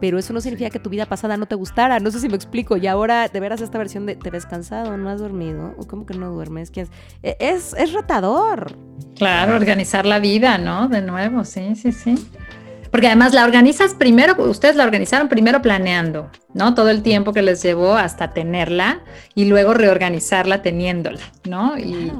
Pero eso no significa que tu vida pasada no te gustara. No sé si me explico. Y ahora, de veras, esta versión de te ves cansado, no has dormido. ¿O ¿Cómo que no duermes? ¿Quién es? E- es, es retador. Claro, organizar la vida, ¿no? De nuevo, sí, sí, sí. Porque además la organizas primero, ustedes la organizaron primero planeando, ¿no? Todo el tiempo que les llevó hasta tenerla y luego reorganizarla teniéndola, ¿no? Y.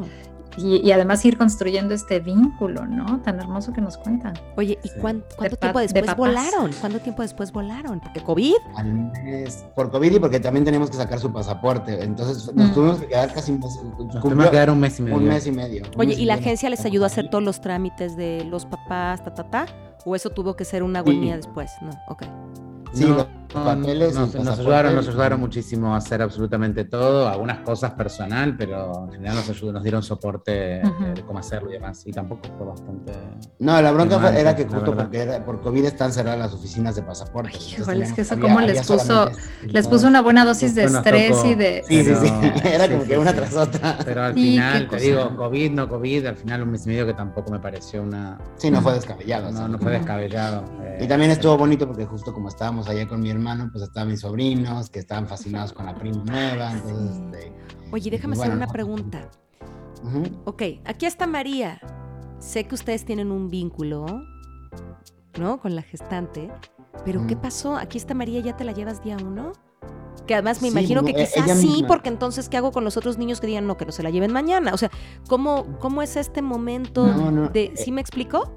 y- y además ir construyendo este vínculo, ¿no? Tan hermoso que nos cuentan. Oye, ¿y Sí. cuánto tiempo de después volaron? ¿Cuánto tiempo después volaron? Porque COVID. Al mes, por COVID y porque también teníamos que sacar su pasaporte, entonces nos Mm. tuvimos que quedar casi un mes, Nos cumplió tuvimos que quedar un mes y medio. un mes y medio. Oye, ¿y la agencia les ayudó a hacer todos los trámites de los papás, ta, ta, ta? ¿O eso tuvo que ser una agonía después? No, ok. Sí, No. lo- papeles nos, nos ayudaron, nos ayudaron muchísimo a hacer absolutamente todo, algunas cosas personal, pero en general nos, ayudó- nos dieron soporte eh, de cómo hacerlo y demás. Y tampoco fue bastante. No, la bronca era que justo porque era, por COVID están cerradas las oficinas de pasaporte. Híjole, es que eso había les puso- Les puso una buena dosis de estrés tocó- y de... Sí, sí, sí. Era sí, como sí, que una sí. tras otra. Pero al final, te cosa. digo, COVID, no COVID, al final un mes y medio que tampoco me pareció una. Sí, no fue descabellado. o sea, No, no fue descabellado. eh, Y también estuvo bonito porque justo como estábamos allá con mi hermano, pues estaban mis sobrinos que estaban fascinados con la prima nueva. Entonces, este, Oye, déjame Bueno. hacer una pregunta. ujú. Ok, aquí está María. Sé que ustedes tienen un vínculo, ¿no? Con la gestante. Pero ¿qué Mm. pasó? Aquí está María, ¿ya te la llevas día uno? Que además me Sí, imagino que e- quizás sí, misma. porque entonces, ¿qué hago con los otros niños que digan no, que no se la lleven mañana? O sea, ¿cómo, cómo es este momento No, no, de... eh, ¿Sí me explicó?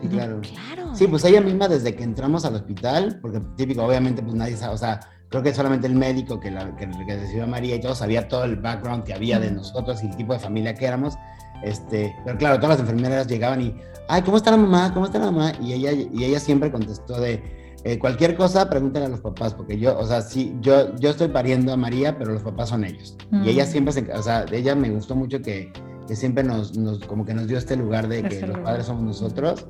Sí, claro. Claro. Sí, pues ella misma desde que entramos al hospital, porque típico, obviamente, pues nadie sabe, o sea, creo que solamente el médico que, la, que, que recibió a María y todo sabía todo el background que había de nosotros y el tipo de familia que éramos. Este, pero claro, todas las enfermeras llegaban y, ay, ¿cómo está la mamá? ¿Cómo está la mamá? Y ella, y ella siempre contestó de, eh, cualquier cosa, pregúntale a los papás, porque yo, o sea, sí, yo, yo estoy pariendo a María, pero los papás son ellos. Mm. Y ella siempre se, o sea, ella me gustó mucho que, que siempre nos, nos, como que nos dio este lugar de que Ese los lugar. padres somos nosotros.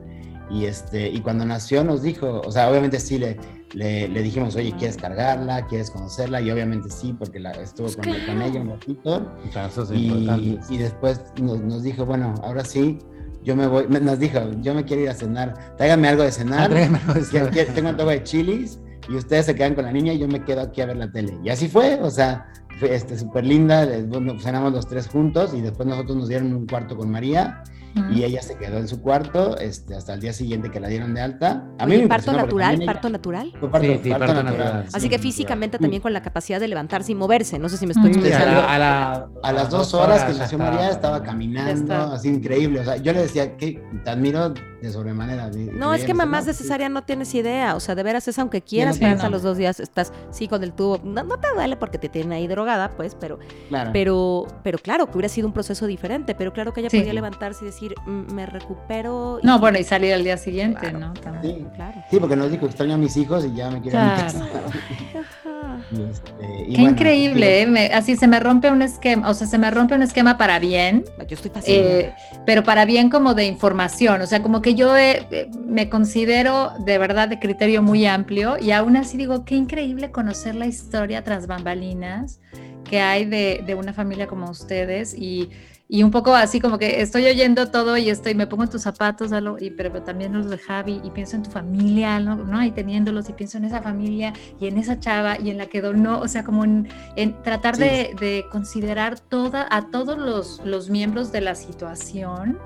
Y, este, y cuando nació nos dijo, o sea, obviamente sí le, le, le dijimos, oye, ¿quieres cargarla? ¿Quieres conocerla? Y obviamente sí, porque la, estuvo con, Claro. con ella un ratito. Nosotros es Y, y después nos, nos dijo, bueno, ahora sí, yo me voy, nos dijo, yo me quiero ir a cenar, tráigame algo de Ah, cenar, tráigame algo de que- cenar. que tengo antojo de chilis, y ustedes se quedan con la niña y yo me quedo aquí a ver la tele. Y así fue, o sea, fue este, súper linda, les- bueno, cenamos los tres juntos y después nosotros nos dieron un cuarto con María Y ella se quedó en su cuarto este, hasta el día siguiente que la dieron de alta. A Oye, me ¿parto natural? ella- ¿Parto natural? Fue parto, Sí, sí, parto parto natural. natural. Así sí, que físicamente también con la capacidad de levantarse y moverse. No sé si me estoy Sí, a, expresando. la- a la- A las dos horas que nació María estaba caminando, así increíble. O sea, yo le decía que te admiro de sobremanera. de- No, es que mamás de cesárea no tienes idea. O sea, de veras es aunque quieras no, los dos días, estás sí con el tubo. No, no te duele porque te tienen ahí drogada, pues, pero, Claro. pero, pero claro, que hubiera sido un proceso diferente. Pero claro que ella Sí. podía levantarse y decir, "Mm, me recupero. y- No, bueno, y salir al día siguiente, Claro. ¿no? También. Sí. Claro. Sí, porque nos dijo, extraño a mis hijos y ya me quiero ir a mi Claro. casa. Este, y Qué bueno, increíble, ¿eh? Me- así se me rompe un esquema, o sea, se me rompe un esquema para bien, Yo estoy eh, pero para bien como de información, o sea, como que yo eh, eh, me considero de verdad de criterio muy amplio y aún así digo, qué increíble conocer la historia tras bambalinas que hay de, de una familia como ustedes y, y un poco así como que estoy oyendo todo y estoy, me pongo en tus zapatos, y, pero, pero también los de Javi y pienso en tu familia, ¿no? ¿no? Y teniéndolos y pienso en esa familia y en esa chava y en la que donó, o sea, como en, en tratar Sí. de, de considerar toda, a todos los, los miembros de la situación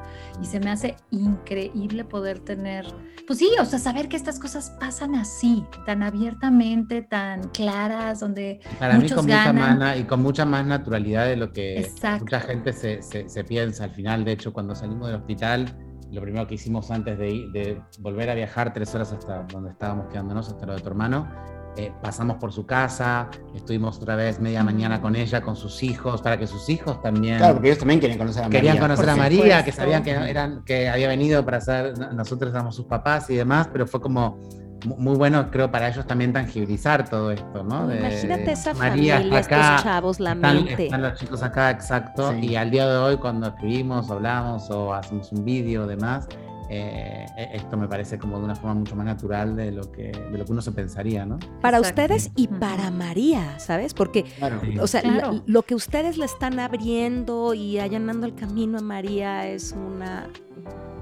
y se me hace increíble poder tener, pues sí, o sea, saber que estas cosas pasan así, tan abiertamente, tan claras, donde Para mí muchos con mucha, ganan. más, na- y con mucha más naturalidad de lo que Exacto. mucha gente se, se- se piensa al final. De hecho, cuando salimos del hospital, lo primero que hicimos antes de, ir- de volver a viajar tres horas hasta donde estábamos quedándonos, hasta lo de tu hermano, eh, pasamos por su casa, estuvimos otra vez media mañana con ella, con sus hijos, para que sus hijos también Claro, porque ellos también querían conocer a María. querían conocer a María, que sabían que, eran, que había venido para ser, nosotros éramos sus papás y demás, pero fue como mu- muy bueno, creo, para ellos también tangibilizar todo esto, ¿no? De- Imagínate esa María familia, acá, estos chavos, la están, mente. están los chicos acá, exacto, Sí. y al día de hoy cuando escribimos, hablamos o hacemos un vídeo o demás, eh, esto me parece como de una forma mucho más natural de lo que, de lo que uno se pensaría, ¿no? Para Exacto. ustedes y para María, ¿sabes? Porque Claro. Sí. O sea, Claro. lo que ustedes le están abriendo y allanando el camino a María es una,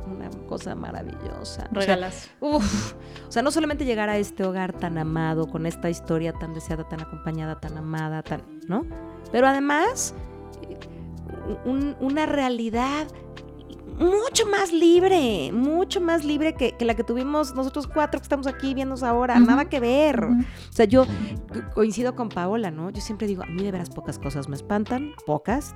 una cosa maravillosa. O sea, regalas. uf, o sea, no solamente llegar a este hogar tan amado, con esta historia tan deseada, tan acompañada, tan amada, tan, ¿no? Pero además, eh, un- una realidad mucho más libre, mucho más libre que, que la que tuvimos nosotros cuatro que estamos aquí viéndonos ahora, nada que ver. O sea, yo co- coincido con Paola, ¿no? Yo siempre digo, a mí de veras pocas cosas me espantan, pocas.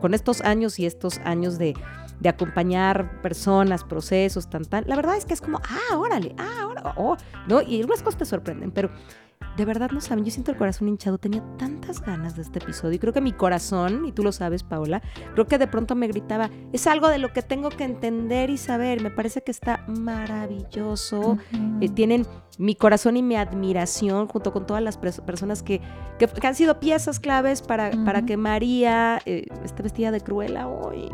Con estos años y estos años de, de acompañar personas, procesos, tan, tan. La verdad es que es como, ah, órale, ah, ahora, oh, ¿no? Y algunas cosas te sorprenden, pero de verdad no saben, yo siento el corazón hinchado, tenía tantas ganas de este episodio y creo que mi corazón, y tú lo sabes Paola, creo que de pronto me gritaba, es algo de lo que tengo que entender y saber, me parece que está maravilloso, eh, tienen mi corazón y mi admiración junto con todas las personas que, que, han sido piezas claves para, para que María eh, esté vestida de cruela hoy.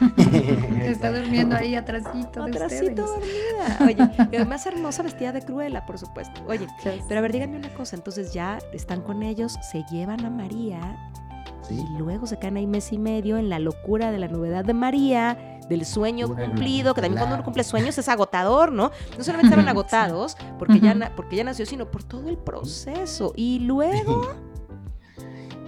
Está durmiendo ahí atrásito. Atrásito dormida. Oye, más hermosa vestida de cruela, por supuesto. Oye, pero a ver, díganme una cosa. Entonces ya están con ellos, se llevan a María y luego se quedan ahí mes y medio en la locura de la novedad de María, del sueño cumplido, que también cuando uno cumple sueños es agotador, ¿no? No solamente estaban agotados porque, ya, porque ya nació, sino por todo el proceso. Y luego...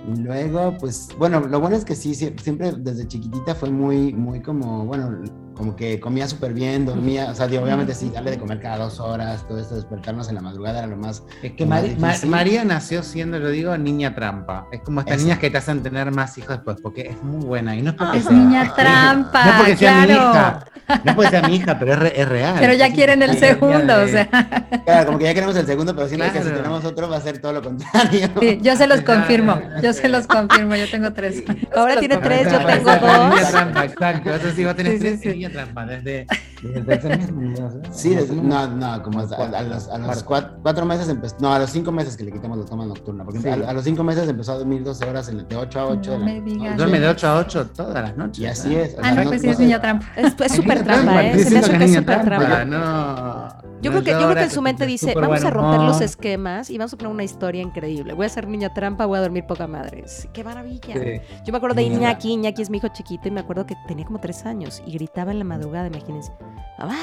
Luego, pues, bueno, lo bueno es que sí, siempre desde chiquitita fue muy, muy como, bueno, como que comía súper bien, dormía, o sea, obviamente sí, darle de comer cada dos horas, todo esto, despertarnos en la madrugada era lo más. Es que María nació siendo, lo digo, niña trampa. Es como estas niñas que te hacen tener más hijos después, porque es muy buena. Y no es porque es niña trampa. No porque sea mi hija. No porque sea mi hija, pero es, real. Pero ya quieren el segundo, o sea. Claro, como que ya queremos el segundo, pero siempre que si tenemos otro va a ser todo lo contrario. Sí, yo se los confirmo, yo se los confirmo, yo tengo tres. Ahora tiene tres, yo tengo dos. Niña trampa, exacto. Eso sí, va a tener tres trampa, desde, desde Sí, no, no, como a, los, a los cuatro, meses empezó, no, a los cinco meses que le quitamos la toma nocturna, porque a, los cinco meses empezó a dormir 12 horas de 8 a 8. Duerme de 8 a 8 todas las noches. Y así es. Ah, no, pues sí es niña trampa. Es súper trampa, ¿eh? Se me hace que es súper trampa. No. Yo creo que, yo creo que en su mente dice, vamos a romper los esquemas y vamos a poner una historia increíble. Voy a ser niña trampa, voy a dormir poca madre. ¡Qué maravilla! Yo me acuerdo de Iñaki, Iñaki es mi hijo chiquito y me acuerdo que tenía como tres años y gritaba en la madrugada, imagínense, mamá,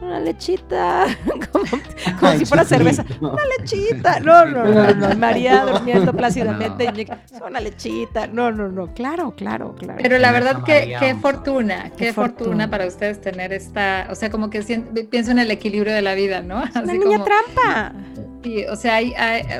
una lechita, como, si fuera cerveza, una lechita, no, no, no, María durmiendo plácidamente, una lechita, no, no, no, claro, claro, claro. Pero la verdad que qué fortuna, qué, fortuna. para ustedes tener esta, o sea, como que pienso en el equilibrio de la vida, ¿no? Así una niña trampa. Sí, o sea, hay,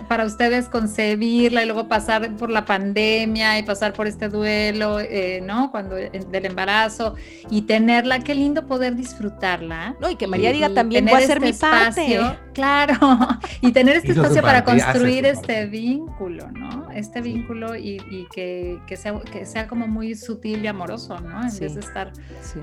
para ustedes concebirla y luego pasar por la pandemia y pasar por este duelo, eh, ¿no? Cuando del embarazo y tenerla, qué lindo poder disfrutarla. No, y que María diga también voy a hacer este mi parte. Claro, y tener este espacio para construir este vínculo, ¿no? Este vínculo y, que, sea, que sea como muy sutil y amoroso, ¿no? En vez de estar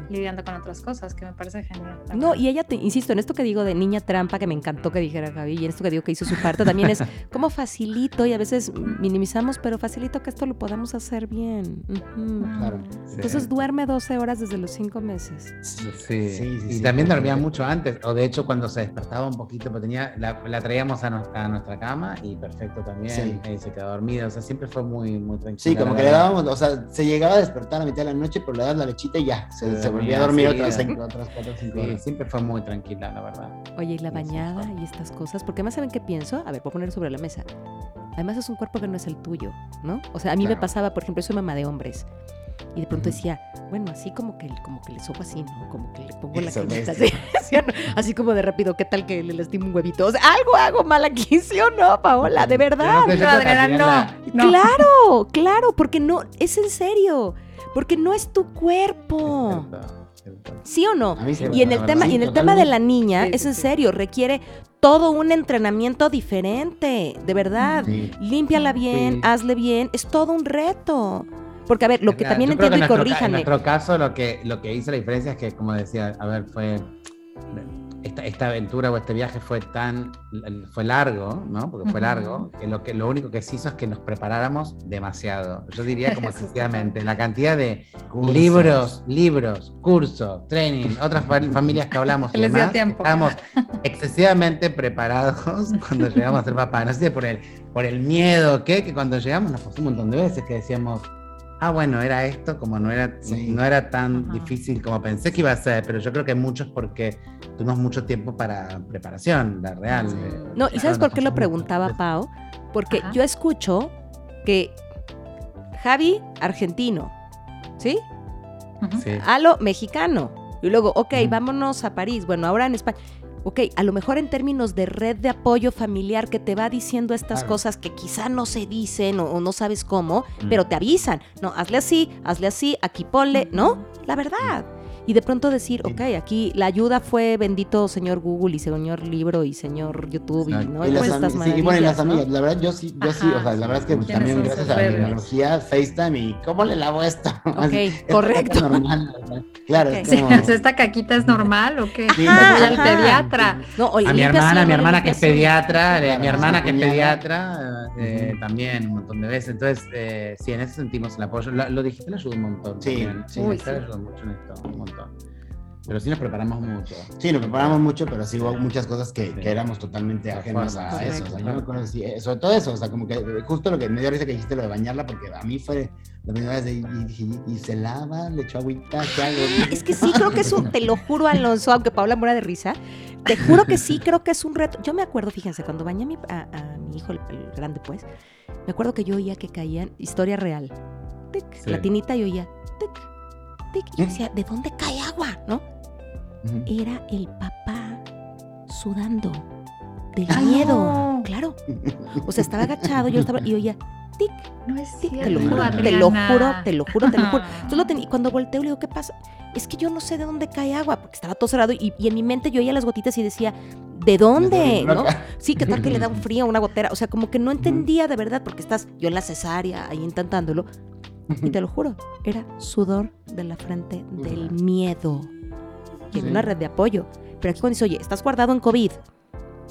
lidiando con otras cosas, que me parece genial. No, y ella, te, insisto, en esto que digo de niña trampa, que me encantó que dijera Javi, y en esto que digo que hizo su parte también es cómo facilito, y a veces minimizamos, pero facilito que esto lo podamos hacer bien. Entonces duerme 12 horas desde los 5 meses. Sí, y también dormía mucho antes, o de hecho cuando se despertaba un poquito, pues tenía, la, traíamos a nuestra, a nuestra, cama y perfecto también, y se quedaba dormida, o sea, siempre fue muy, muy tranquila. Sí, como que le dábamos, o sea, se llegaba a despertar a mitad de la noche, pero le das la lechita y ya, se, volvía a dormir otras, otras cuatro cinco horas. siempre fue muy tranquila, la verdad. Oye, y la bañada y estas cosas, porque más saben qué pienso, a ver, puedo poner sobre la mesa. Además es un cuerpo que no es el tuyo, ¿no? O sea, a mí me pasaba, por ejemplo, soy mamá de hombres. Y de pronto decía, bueno, así como que, como que le sopo así, ¿no? Como que le pongo la cremita así, así, como de rápido, ¿qué tal que le lastimo un huevito? O sea, algo hago mal aquí, ¿sí o no, Paola? De verdad. No, no, Claro, claro, porque no, es en serio, porque no es tu cuerpo. ¿Sí o no? y en el tema, y en el tema de la niña, es en serio, requiere todo un entrenamiento diferente, de verdad. Límpiala bien, hazle bien, es todo un reto. Porque, a ver, lo que también entiendo y corríjame. En nuestro caso, lo que, lo que hizo la diferencia es que, como decía, a ver, fue. Esta, esta, aventura o este viaje fue tan fue largo, ¿no? Porque fue largo, que lo que lo único que se hizo es que nos preparáramos demasiado. Yo diría como excesivamente, la cantidad de libros, libros, cursos, training, otras familias que hablamos, Les demás, estábamos excesivamente preparados cuando llegamos a ser papá. No sé por el por el miedo que que cuando llegamos nos pasó un montón de veces que decíamos ah, bueno, era esto, como no era, no era tan difícil como pensé que iba a ser, pero yo creo que muchos porque tuvimos mucho tiempo para preparación, la real. no, ¿y sabes por qué lo preguntaba Pau? Porque yo escucho que Javi, argentino, ¿sí? sí. Alo, mexicano. Y luego, ok, vámonos a París. Bueno, ahora en España ok, a lo mejor en términos de red de apoyo familiar que te va diciendo estas cosas que quizá no se dicen o, no sabes cómo, mm. pero te avisan, no, hazle así, hazle así, aquí ponle, ¿no? La verdad. Y de pronto decir, ok, aquí la ayuda fue bendito señor Google y señor libro y señor YouTube y, ¿no? y, las estas sí, y bueno, y las amigas, la verdad yo sí, yo sí, o sea, la verdad es que también gracias a la tecnología, FaceTime y ¿cómo le lavo esto? Ok, es correcto. normal, claro, Ok. es Sí, como... o sea, ¿Esta caquita es normal o qué? Sí, Voy ajá, al pediatra. No, o A mi hermana, uno, mi hermana que es pediatra, Claro, mi hermana que es pediatra, eh, también un montón de veces. Entonces, eh, sí, en eso sentimos el apoyo. Lo, lo digital ayuda un montón. Sí, sí. Uy, sí. ayuda mucho en esto, un montón. Pero sí nos preparamos mucho. Sí, nos preparamos mucho, pero sí hubo muchas cosas que, Sí. que éramos totalmente ajenos a Correcto. eso. O sea, yo me acuerdo, sí, eh, sobre todo eso, o sea, como que eh, justo lo que me dio risa que dijiste lo de bañarla, porque a mí fue la primera vez de, y dije, ¿y, y se lava? ¿Le echó agüita? ¿Qué hago? Es que sí, creo que es un, te lo juro, Alonso, aunque Paula muera de risa, te juro que sí, creo que es un reto. Yo me acuerdo, fíjense, cuando bañé a mi, a, a mi hijo, el, el grande, pues, me acuerdo que yo oía que caían, historia real, tic, Sí. la tinita y oía, tic, tic, y yo decía, ¿de dónde cae agua? ¿No? Era el papá sudando del Ay, miedo, no. claro. O sea, estaba agachado, yo estaba, y oía, tic, No es tic, cierto, te lo juro, te lo juro, te lo juro, te lo juro. Ah. Entonces lo tenía, y cuando volteo le digo, ¿qué pasa? Es que yo no sé de dónde cae agua, porque estaba todo cerrado y, y en mi mente yo oía las gotitas y decía, ¿de dónde? ¿No? Sí, ¿qué tal que le da un frío, una gotera? O sea, como que no entendía de verdad, porque estás yo en la cesárea ahí intentándolo. Y te lo juro, era sudor de la frente del miedo. Y en Sí. una red de apoyo. Pero aquí cuando dice, oye, estás guardado en COVID,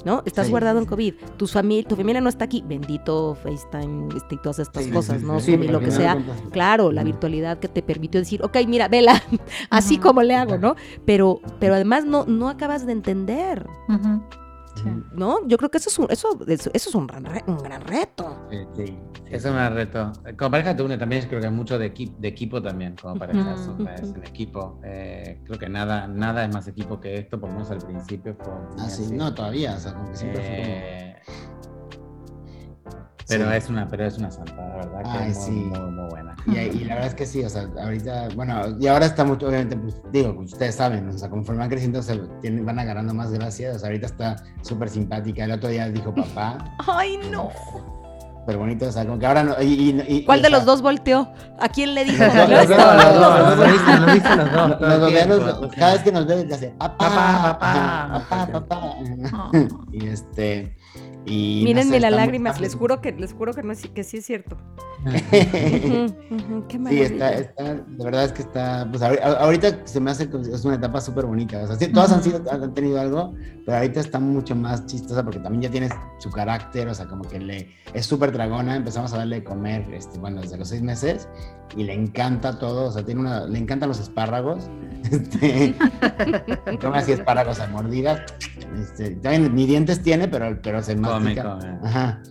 ¿no? Estás Sí, guardado sí, en COVID. Tu, familia, tu familia no está aquí. Bendito FaceTime este, y todas estas Sí, cosas, sí, ¿no? sí, Zoom y pero lo que sea. Claro, la virtualidad que te permitió decir, ok, mira, vela, así como le hago, ¿no? Pero, pero además no, no acabas de entender, Ujú. Sí. ¿no? Yo creo que eso es un, eso, eso, es un gran, re- un gran reto. Sí, sí. Eso es un reto. Como pareja te une también, creo que es mucho de, equi- de equipo también, como pareja, eso Ujú. es en equipo. Eh, creo que nada, nada es más equipo que esto, por lo menos al principio fue Ah, sí, así. no, todavía, o sea, como que siempre fue como... Pero Sí. es una, pero es una santa, la verdad que Ay, es muy, sí. muy, muy buena. Y, y la verdad es que sí, o sea, ahorita, bueno, y ahora está mucho, obviamente, pues, digo, pues, ustedes saben, o sea, conforme van creciendo, se tienen, van agarrando más gracias, o sea, ahorita está súper simpática, el otro día dijo papá, Ay, no. súper bonito, o sea, como que ahora no, y, y- y- ¿Cuál de sea, los dos volteó? ¿A quién le dijo? Los Los dos, los dos, los lo dos. cada vez que nos ve, le hace papá, Papá, papá. papá, papá. Oh. Y este, y no Mírenme sé, las está muy- lágrimas, está les juro que les juro que no es, que sí es cierto. Ujú, ujú, Qué Sí, está, está, de verdad es que está, pues ahorita se me hace que es una etapa súper bonita, o sea, sí, todas han, Ujú. sido, han tenido algo, pero ahorita está mucho más chistosa porque también ya tiene su carácter, o sea, como que le, es súper dragona, empezamos a darle de comer, este, bueno, desde los seis meses, y le encanta todo, o sea, tiene una, le encantan los espárragos, este, come así espárragos a mordidas, este, también ni dientes tiene, pero, pero se Come, mastica. come. Ajá.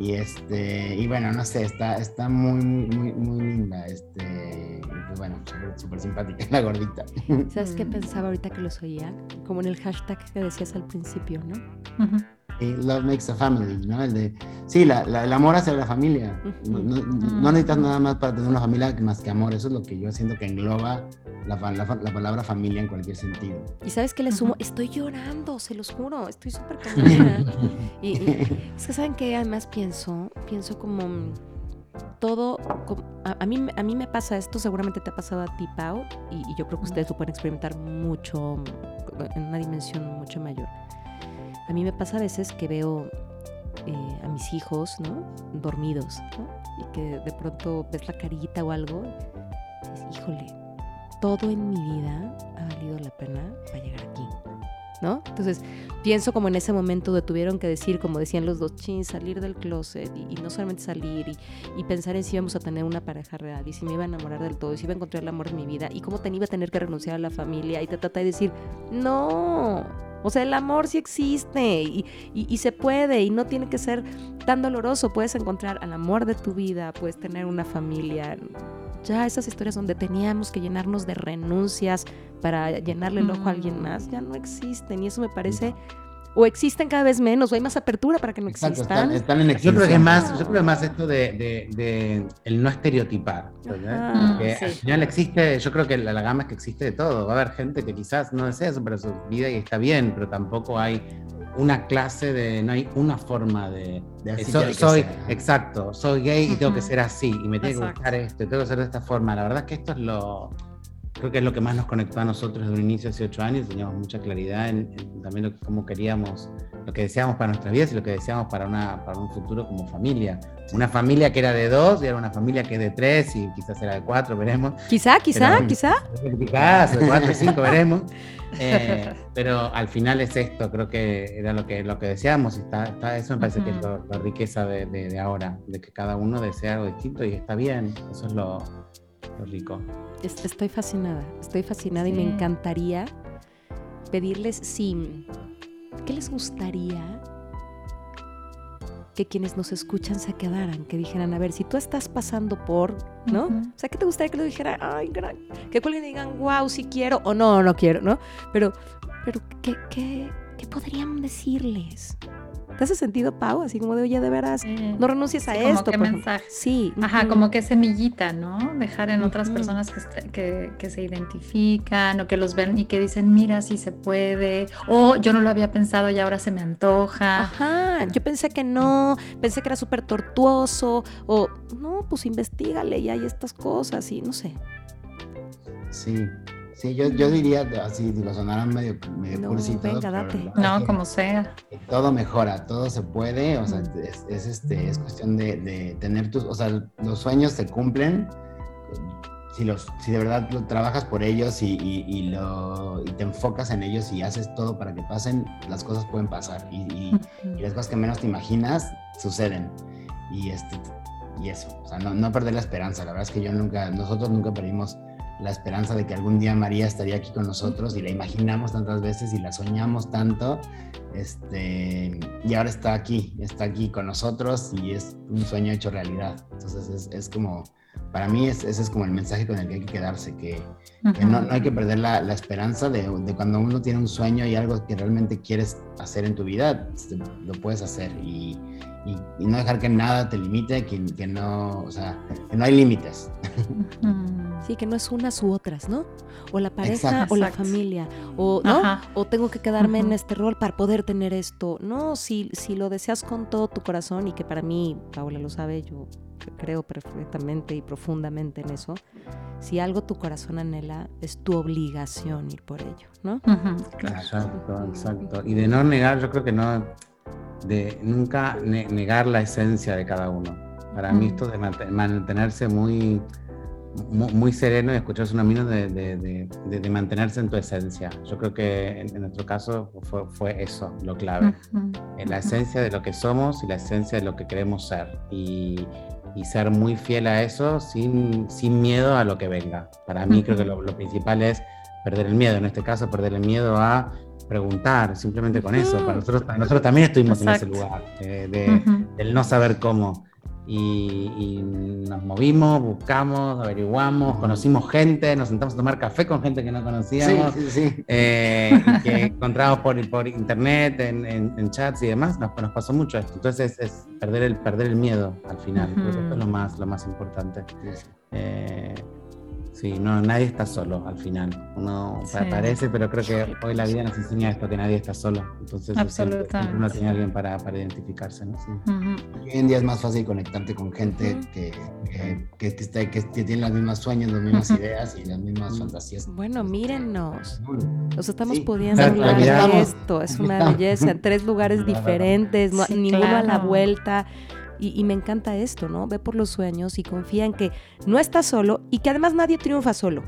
Y este, y bueno, no sé, está, está muy, muy, muy, muy linda. Este, y bueno, súper simpática la gordita. ¿Sabes qué Mm. pensaba ahorita que los oía? Como en el hashtag que decías al principio, ¿no? Ujú. Y Love makes a family, ¿no? El de, sí, la, la- el amor hacia la familia. No, no- no necesitas nada más para tener una familia más que amor. Eso es lo que yo siento que engloba la, palabra familia en cualquier sentido. Y sabes que le sumo, estoy llorando, se los juro, estoy súper conmovida. y, y es que saben que además pienso, pienso como mm, todo, a, a mí, a mí me pasa esto, seguramente te ha pasado a ti, Pau, y, y yo creo que ustedes lo pueden experimentar mucho, en una dimensión mucho mayor. A mí me pasa a veces que veo eh, a mis hijos, ¿no? Dormidos, ¿no? Y que de pronto ves la carita o algo, y dices, híjole, todo en mi vida ha valido la pena para llegar aquí, ¿no? Entonces, pienso como en ese momento de tuvieron que decir, como decían los dos, chin, salir del closet y, y no solamente salir y, y pensar en si íbamos a tener una pareja real y si me iba a enamorar del todo y si iba a encontrar el amor de mi vida y cómo te iba a tener que renunciar a la familia y te trata de decir, no, o sea, el amor sí existe y, y- y se puede y no tiene que ser tan doloroso. Puedes encontrar al amor de tu vida, puedes tener una familia. Ya esas historias donde teníamos que llenarnos de renuncias para llenarle el ojo a alguien más, ya no existen. Y eso me parece, o existen cada vez menos, o hay más apertura para que no Exacto, existan. están, están en Yo creo que es extinción. más, yo creo que es más esto de, de- de el no estereotipar. Ajá, Que sí. al final existe, yo creo que la, la gama es que existe de todo. Va a haber gente que quizás no desea eso para su vida y está bien, pero tampoco hay una clase de, no hay una forma de, De así soy, exacto, soy gay y tengo que ser así, y me tiene que gustar esto, y tengo que ser de esta forma. La verdad es que esto es lo, creo que es lo que más nos conectó a nosotros desde un inicio hace ocho años, teníamos mucha claridad en, también lo, cómo queríamos, lo que deseábamos para nuestras vidas y lo que deseábamos para, una, para un futuro como familia. Una familia que era de dos y era una familia que es de tres y quizás era de cuatro, veremos. Quizá, quizá, quizá. Quizás, de cuatro, cinco, veremos. Eh, pero al final es esto, creo que era lo que, lo que deseamos y está, está eso me parece que es la riqueza de, de, ahora, de que cada uno desea algo distinto y está bien, eso es lo, rico. Estoy fascinada, estoy fascinada y me encantaría pedirles si, ¿qué les gustaría que quienes nos escuchan se quedaran, que dijeran, a ver, si tú estás pasando por, ¿no? O sea, ¿qué te gustaría que lo dijera? Ay, gran, que cualquiera digan, wow, sí quiero o no, no quiero, ¿no? Pero, pero, ¿qué, qué, qué podrían decirles? ¿Te hace sentido, Pau? Así como de, oye, de veras, no renuncies a esto. Como mensaje. Sí. Ajá, como que semillita, ¿no? Dejar en otras personas que, que, se identifican o que los ven y que dicen, mira, sí se puede. O yo no lo había pensado y ahora se me antoja. Ajá, yo pensé que no, pensé que era súper tortuoso. O, no, pues investigale y hay estas cosas y no sé. Sí, Sí, yo, yo diría, así, digo, sonaron medio, medio no, Venga, date. No, como sea. Todo mejora, todo se puede, o sea, es, es este, es cuestión de, de, tener tus, o sea, los sueños se cumplen si, los, si de verdad lo, trabajas por ellos y, y, lo, y te enfocas en ellos y haces todo para que pasen, las cosas pueden pasar y, y las cosas que menos te imaginas suceden. Y, este, y eso, o sea, no, no perder la esperanza, la verdad es que yo nunca, nosotros nunca perdimos la esperanza de que algún día María estaría aquí con nosotros y la imaginamos tantas veces y la soñamos tanto, este, y ahora está aquí, está aquí con nosotros y es un sueño hecho realidad. Entonces es, es como, para mí ese es como el mensaje con el que hay que quedarse, que, no, no, hay que perder la, la esperanza de, de, cuando uno tiene un sueño y algo que realmente quieres hacer en tu vida, este, lo puedes hacer y, y, no dejar que nada te limite, que, que, no, o sea, que no hay límites. Sí, que no es unas u otras, ¿no? O la pareja o la familia, o, ¿no? o tengo que quedarme en este rol para poder tener esto. No, si, si lo deseas con todo tu corazón y que para mí, Paula lo sabe, yo creo perfectamente y profundamente en eso, si algo tu corazón anhela, es tu obligación ir por ello, ¿no? Exacto, exacto. Y de no negar, yo creo que no, de nunca negar la esencia de cada uno. Para mí esto de mantenerse muy muy, sereno y escucharse un amino de, de, mantenerse en tu esencia. Yo creo que en, nuestro caso fue, fue, eso lo clave. en la esencia de lo que somos y la esencia de lo que queremos ser. Y, y ser muy fiel a eso sin, sin, miedo a lo que venga. Para mí creo que lo, principal es perder el miedo. En este caso, perder el miedo a preguntar, simplemente con eso. Para nosotros, nosotros también estuvimos en ese lugar, eh, de, del no saber cómo. Y, nos movimos, buscamos, averiguamos, conocimos gente, nos sentamos a tomar café con gente que no conocíamos, eh, que encontramos por, por internet, en, en, chats y demás, nos, nos, pasó mucho esto. Entonces es, perder, el, perder el miedo al final, creo que esto es lo más, lo más importante. Eh, Sí, no, nadie está solo al final. Uno parece, pero creo que hoy la vida nos enseña esto, que nadie está solo. Entonces siempre, uno tiene alguien para, para identificarse, ¿no? Hoy en día es más fácil conectarte con gente que, que, que, que, tiene los mismos sueños, las mismas ideas y las mismas fantasías. Bueno, mírennos. Nos estamos pudiendo hablar de esto. Es una belleza. Tres lugares diferentes, ninguno a la vuelta. Y, me encanta esto, ¿no? Ve por los sueños y confía en que no estás solo y que además nadie triunfa solo.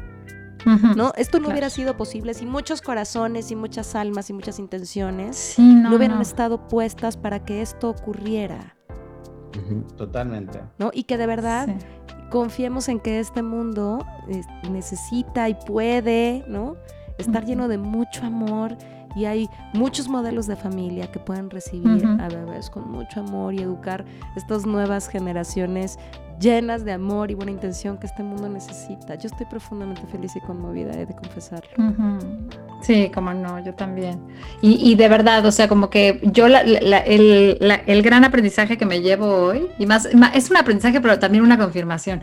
¿No? Esto no hubiera sido posible si muchos corazones y muchas almas y muchas intenciones no, hubieran estado puestas para que esto ocurriera. Totalmente. ¿No? Y que de verdad confiemos en que este mundo necesita y puede, ¿no? Estar lleno de mucho amor y hay muchos modelos de familia que pueden recibir a bebés con mucho amor y educar estas nuevas generaciones llenas de amor y buena intención que este mundo necesita. Yo estoy profundamente feliz y conmovida, he de confesarlo. Sí, como no, yo también. Y, de verdad, o sea, como que yo el, gran aprendizaje que me llevo hoy, y más, es un aprendizaje, pero también una confirmación,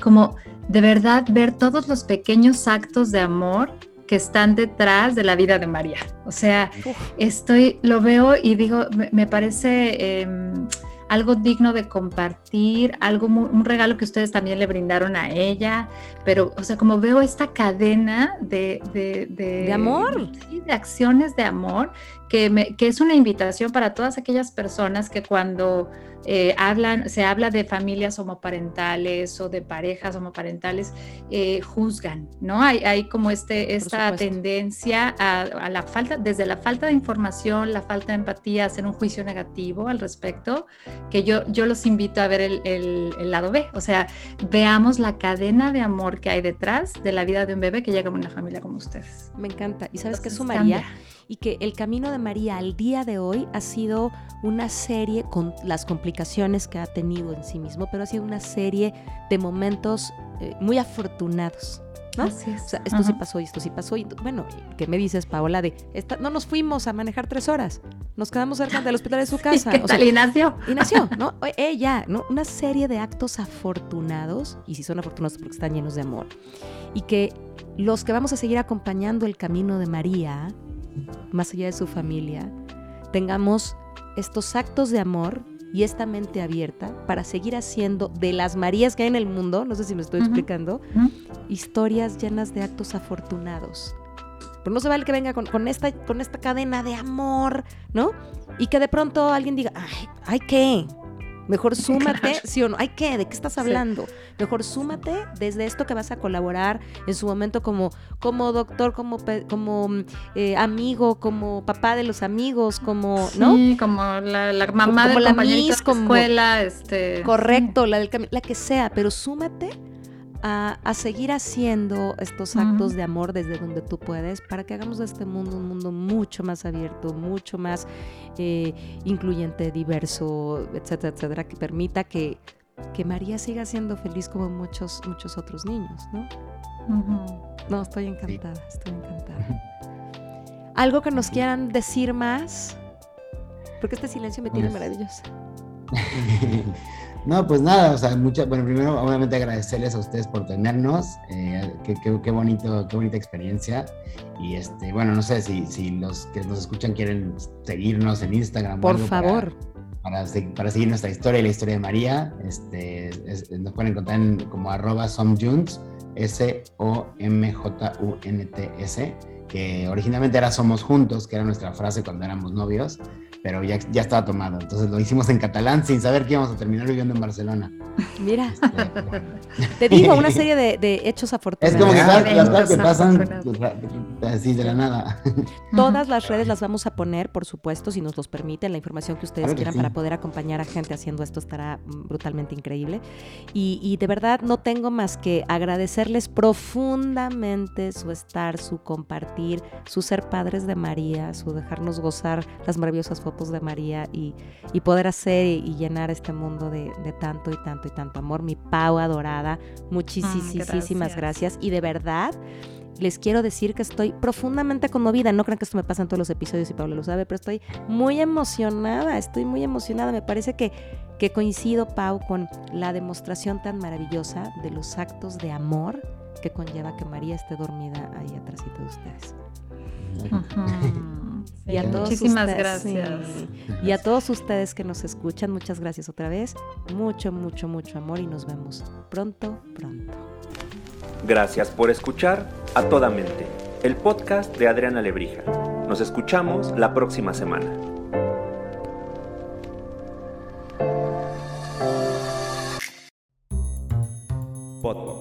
como de verdad ver todos los pequeños actos de amor que están detrás de la vida de María. O sea, estoy, lo veo y digo, me, parece, em, algo digno de compartir, algo un regalo que ustedes también le brindaron a ella, pero, o sea, como veo esta cadena de... De, de, amor. de acciones de amor, que, me, que es una invitación para todas aquellas personas que cuando eh, hablan, se habla de familias homoparentales o de parejas homoparentales, eh, juzgan, ¿no? Hay, hay como este, esta tendencia a, la falta, desde la falta de información, la falta de empatía, hacer un juicio negativo al respecto, que yo, yo los invito a ver el, el, lado B, o sea, veamos la cadena de amor que hay detrás de la vida de un bebé que llega a una familia como ustedes. Me encanta. ¿Y sabes qué sumaría? Y que el camino de María al día de hoy ha sido una serie con las complicaciones que ha tenido en sí mismo, pero ha sido una serie de momentos eh, muy afortunados. ¿no? O sea, esto sí pasó y esto sí pasó. Y bueno, ¿qué me dices, Paola? De esta, no nos fuimos a manejar tres horas, nos quedamos cerca del hospital de su casa. ¿Qué tal? y nació. Y nació, ¿no? Ella, ¿no? Una serie de actos afortunados, y si son afortunados porque están llenos de amor. Y que los que vamos a seguir acompañando el camino de María, más allá de su familia, tengamos estos actos de amor y esta mente abierta para seguir haciendo de las Marías que hay en el mundo, no sé si me estoy explicando, historias llenas de actos afortunados. Pero no se vale que venga con, esta, con esta cadena de amor, ¿no? Y que de pronto alguien diga, ay, ay, ¿qué? Mejor súmate, sí o no. ¿Ay qué? ¿De qué estás hablando? Mejor súmate desde esto que vas a colaborar en su momento como, como doctor, como, como eh, amigo, como papá de los amigos, como, ¿no? Sí, como la, mamá de la escuela, este. Correcto, la, del, la que sea, pero súmate a, seguir haciendo estos actos de amor desde donde tú puedes para que hagamos de este mundo un mundo mucho más abierto, mucho más eh, incluyente, diverso, etcétera, etcétera, que permita que, que María siga siendo feliz como muchos, muchos otros niños, ¿no? No, estoy encantada, estoy encantada. ¿Algo que nos quieran decir más? Porque este silencio me tiene pues maravillosa. No, pues nada, o sea, mucha, bueno, primero obviamente agradecerles a ustedes por tenernos, eh, qué, bonito, qué bonita experiencia. Y este, bueno, no sé si, si los que nos escuchan quieren seguirnos en Instagram. Por favor. Para, para, seguir nuestra historia y la historia de María, este, nos pueden encontrar en, como arroba somjuns, S-O-M-J-U-N-T-S, que originalmente era Somos Juntos, que era nuestra frase cuando éramos novios pero ya, ya estaba tomado. Entonces lo hicimos en catalán sin saber que íbamos a terminar viviendo en Barcelona. Mira, te digo, una serie de, de hechos afortunados. Es como que las cosas que pasan así de la nada. Todas las redes las vamos a poner, por supuesto, si nos los permiten, la información que ustedes quieran para poder acompañar a gente haciendo esto estará brutalmente increíble. Y, y de verdad no tengo más que agradecerles profundamente su estar, su compartir, su ser padres de María, su dejarnos gozar las maravillosas fotos de María y, poder hacer y, llenar este mundo de, tanto y tanto y tanto amor. Mi Pau adorada, muchísimas mm, gracias. Y de verdad, les quiero decir que estoy profundamente conmovida. No crean que esto me pasa en todos los episodios y Pablo lo sabe, pero estoy muy emocionada, estoy muy emocionada. Me parece que, que coincido, Pau, con la demostración tan maravillosa de los actos de amor que conlleva que María esté dormida ahí atrás de ustedes. y a todos Muchísimas gracias. Y a todos ustedes que nos escuchan, muchas gracias otra vez. Mucho, mucho, mucho amor y nos vemos pronto, pronto. Gracias por escuchar A Toda Mente, el podcast de Adriana Lebrija. Nos escuchamos la próxima semana. Podbox.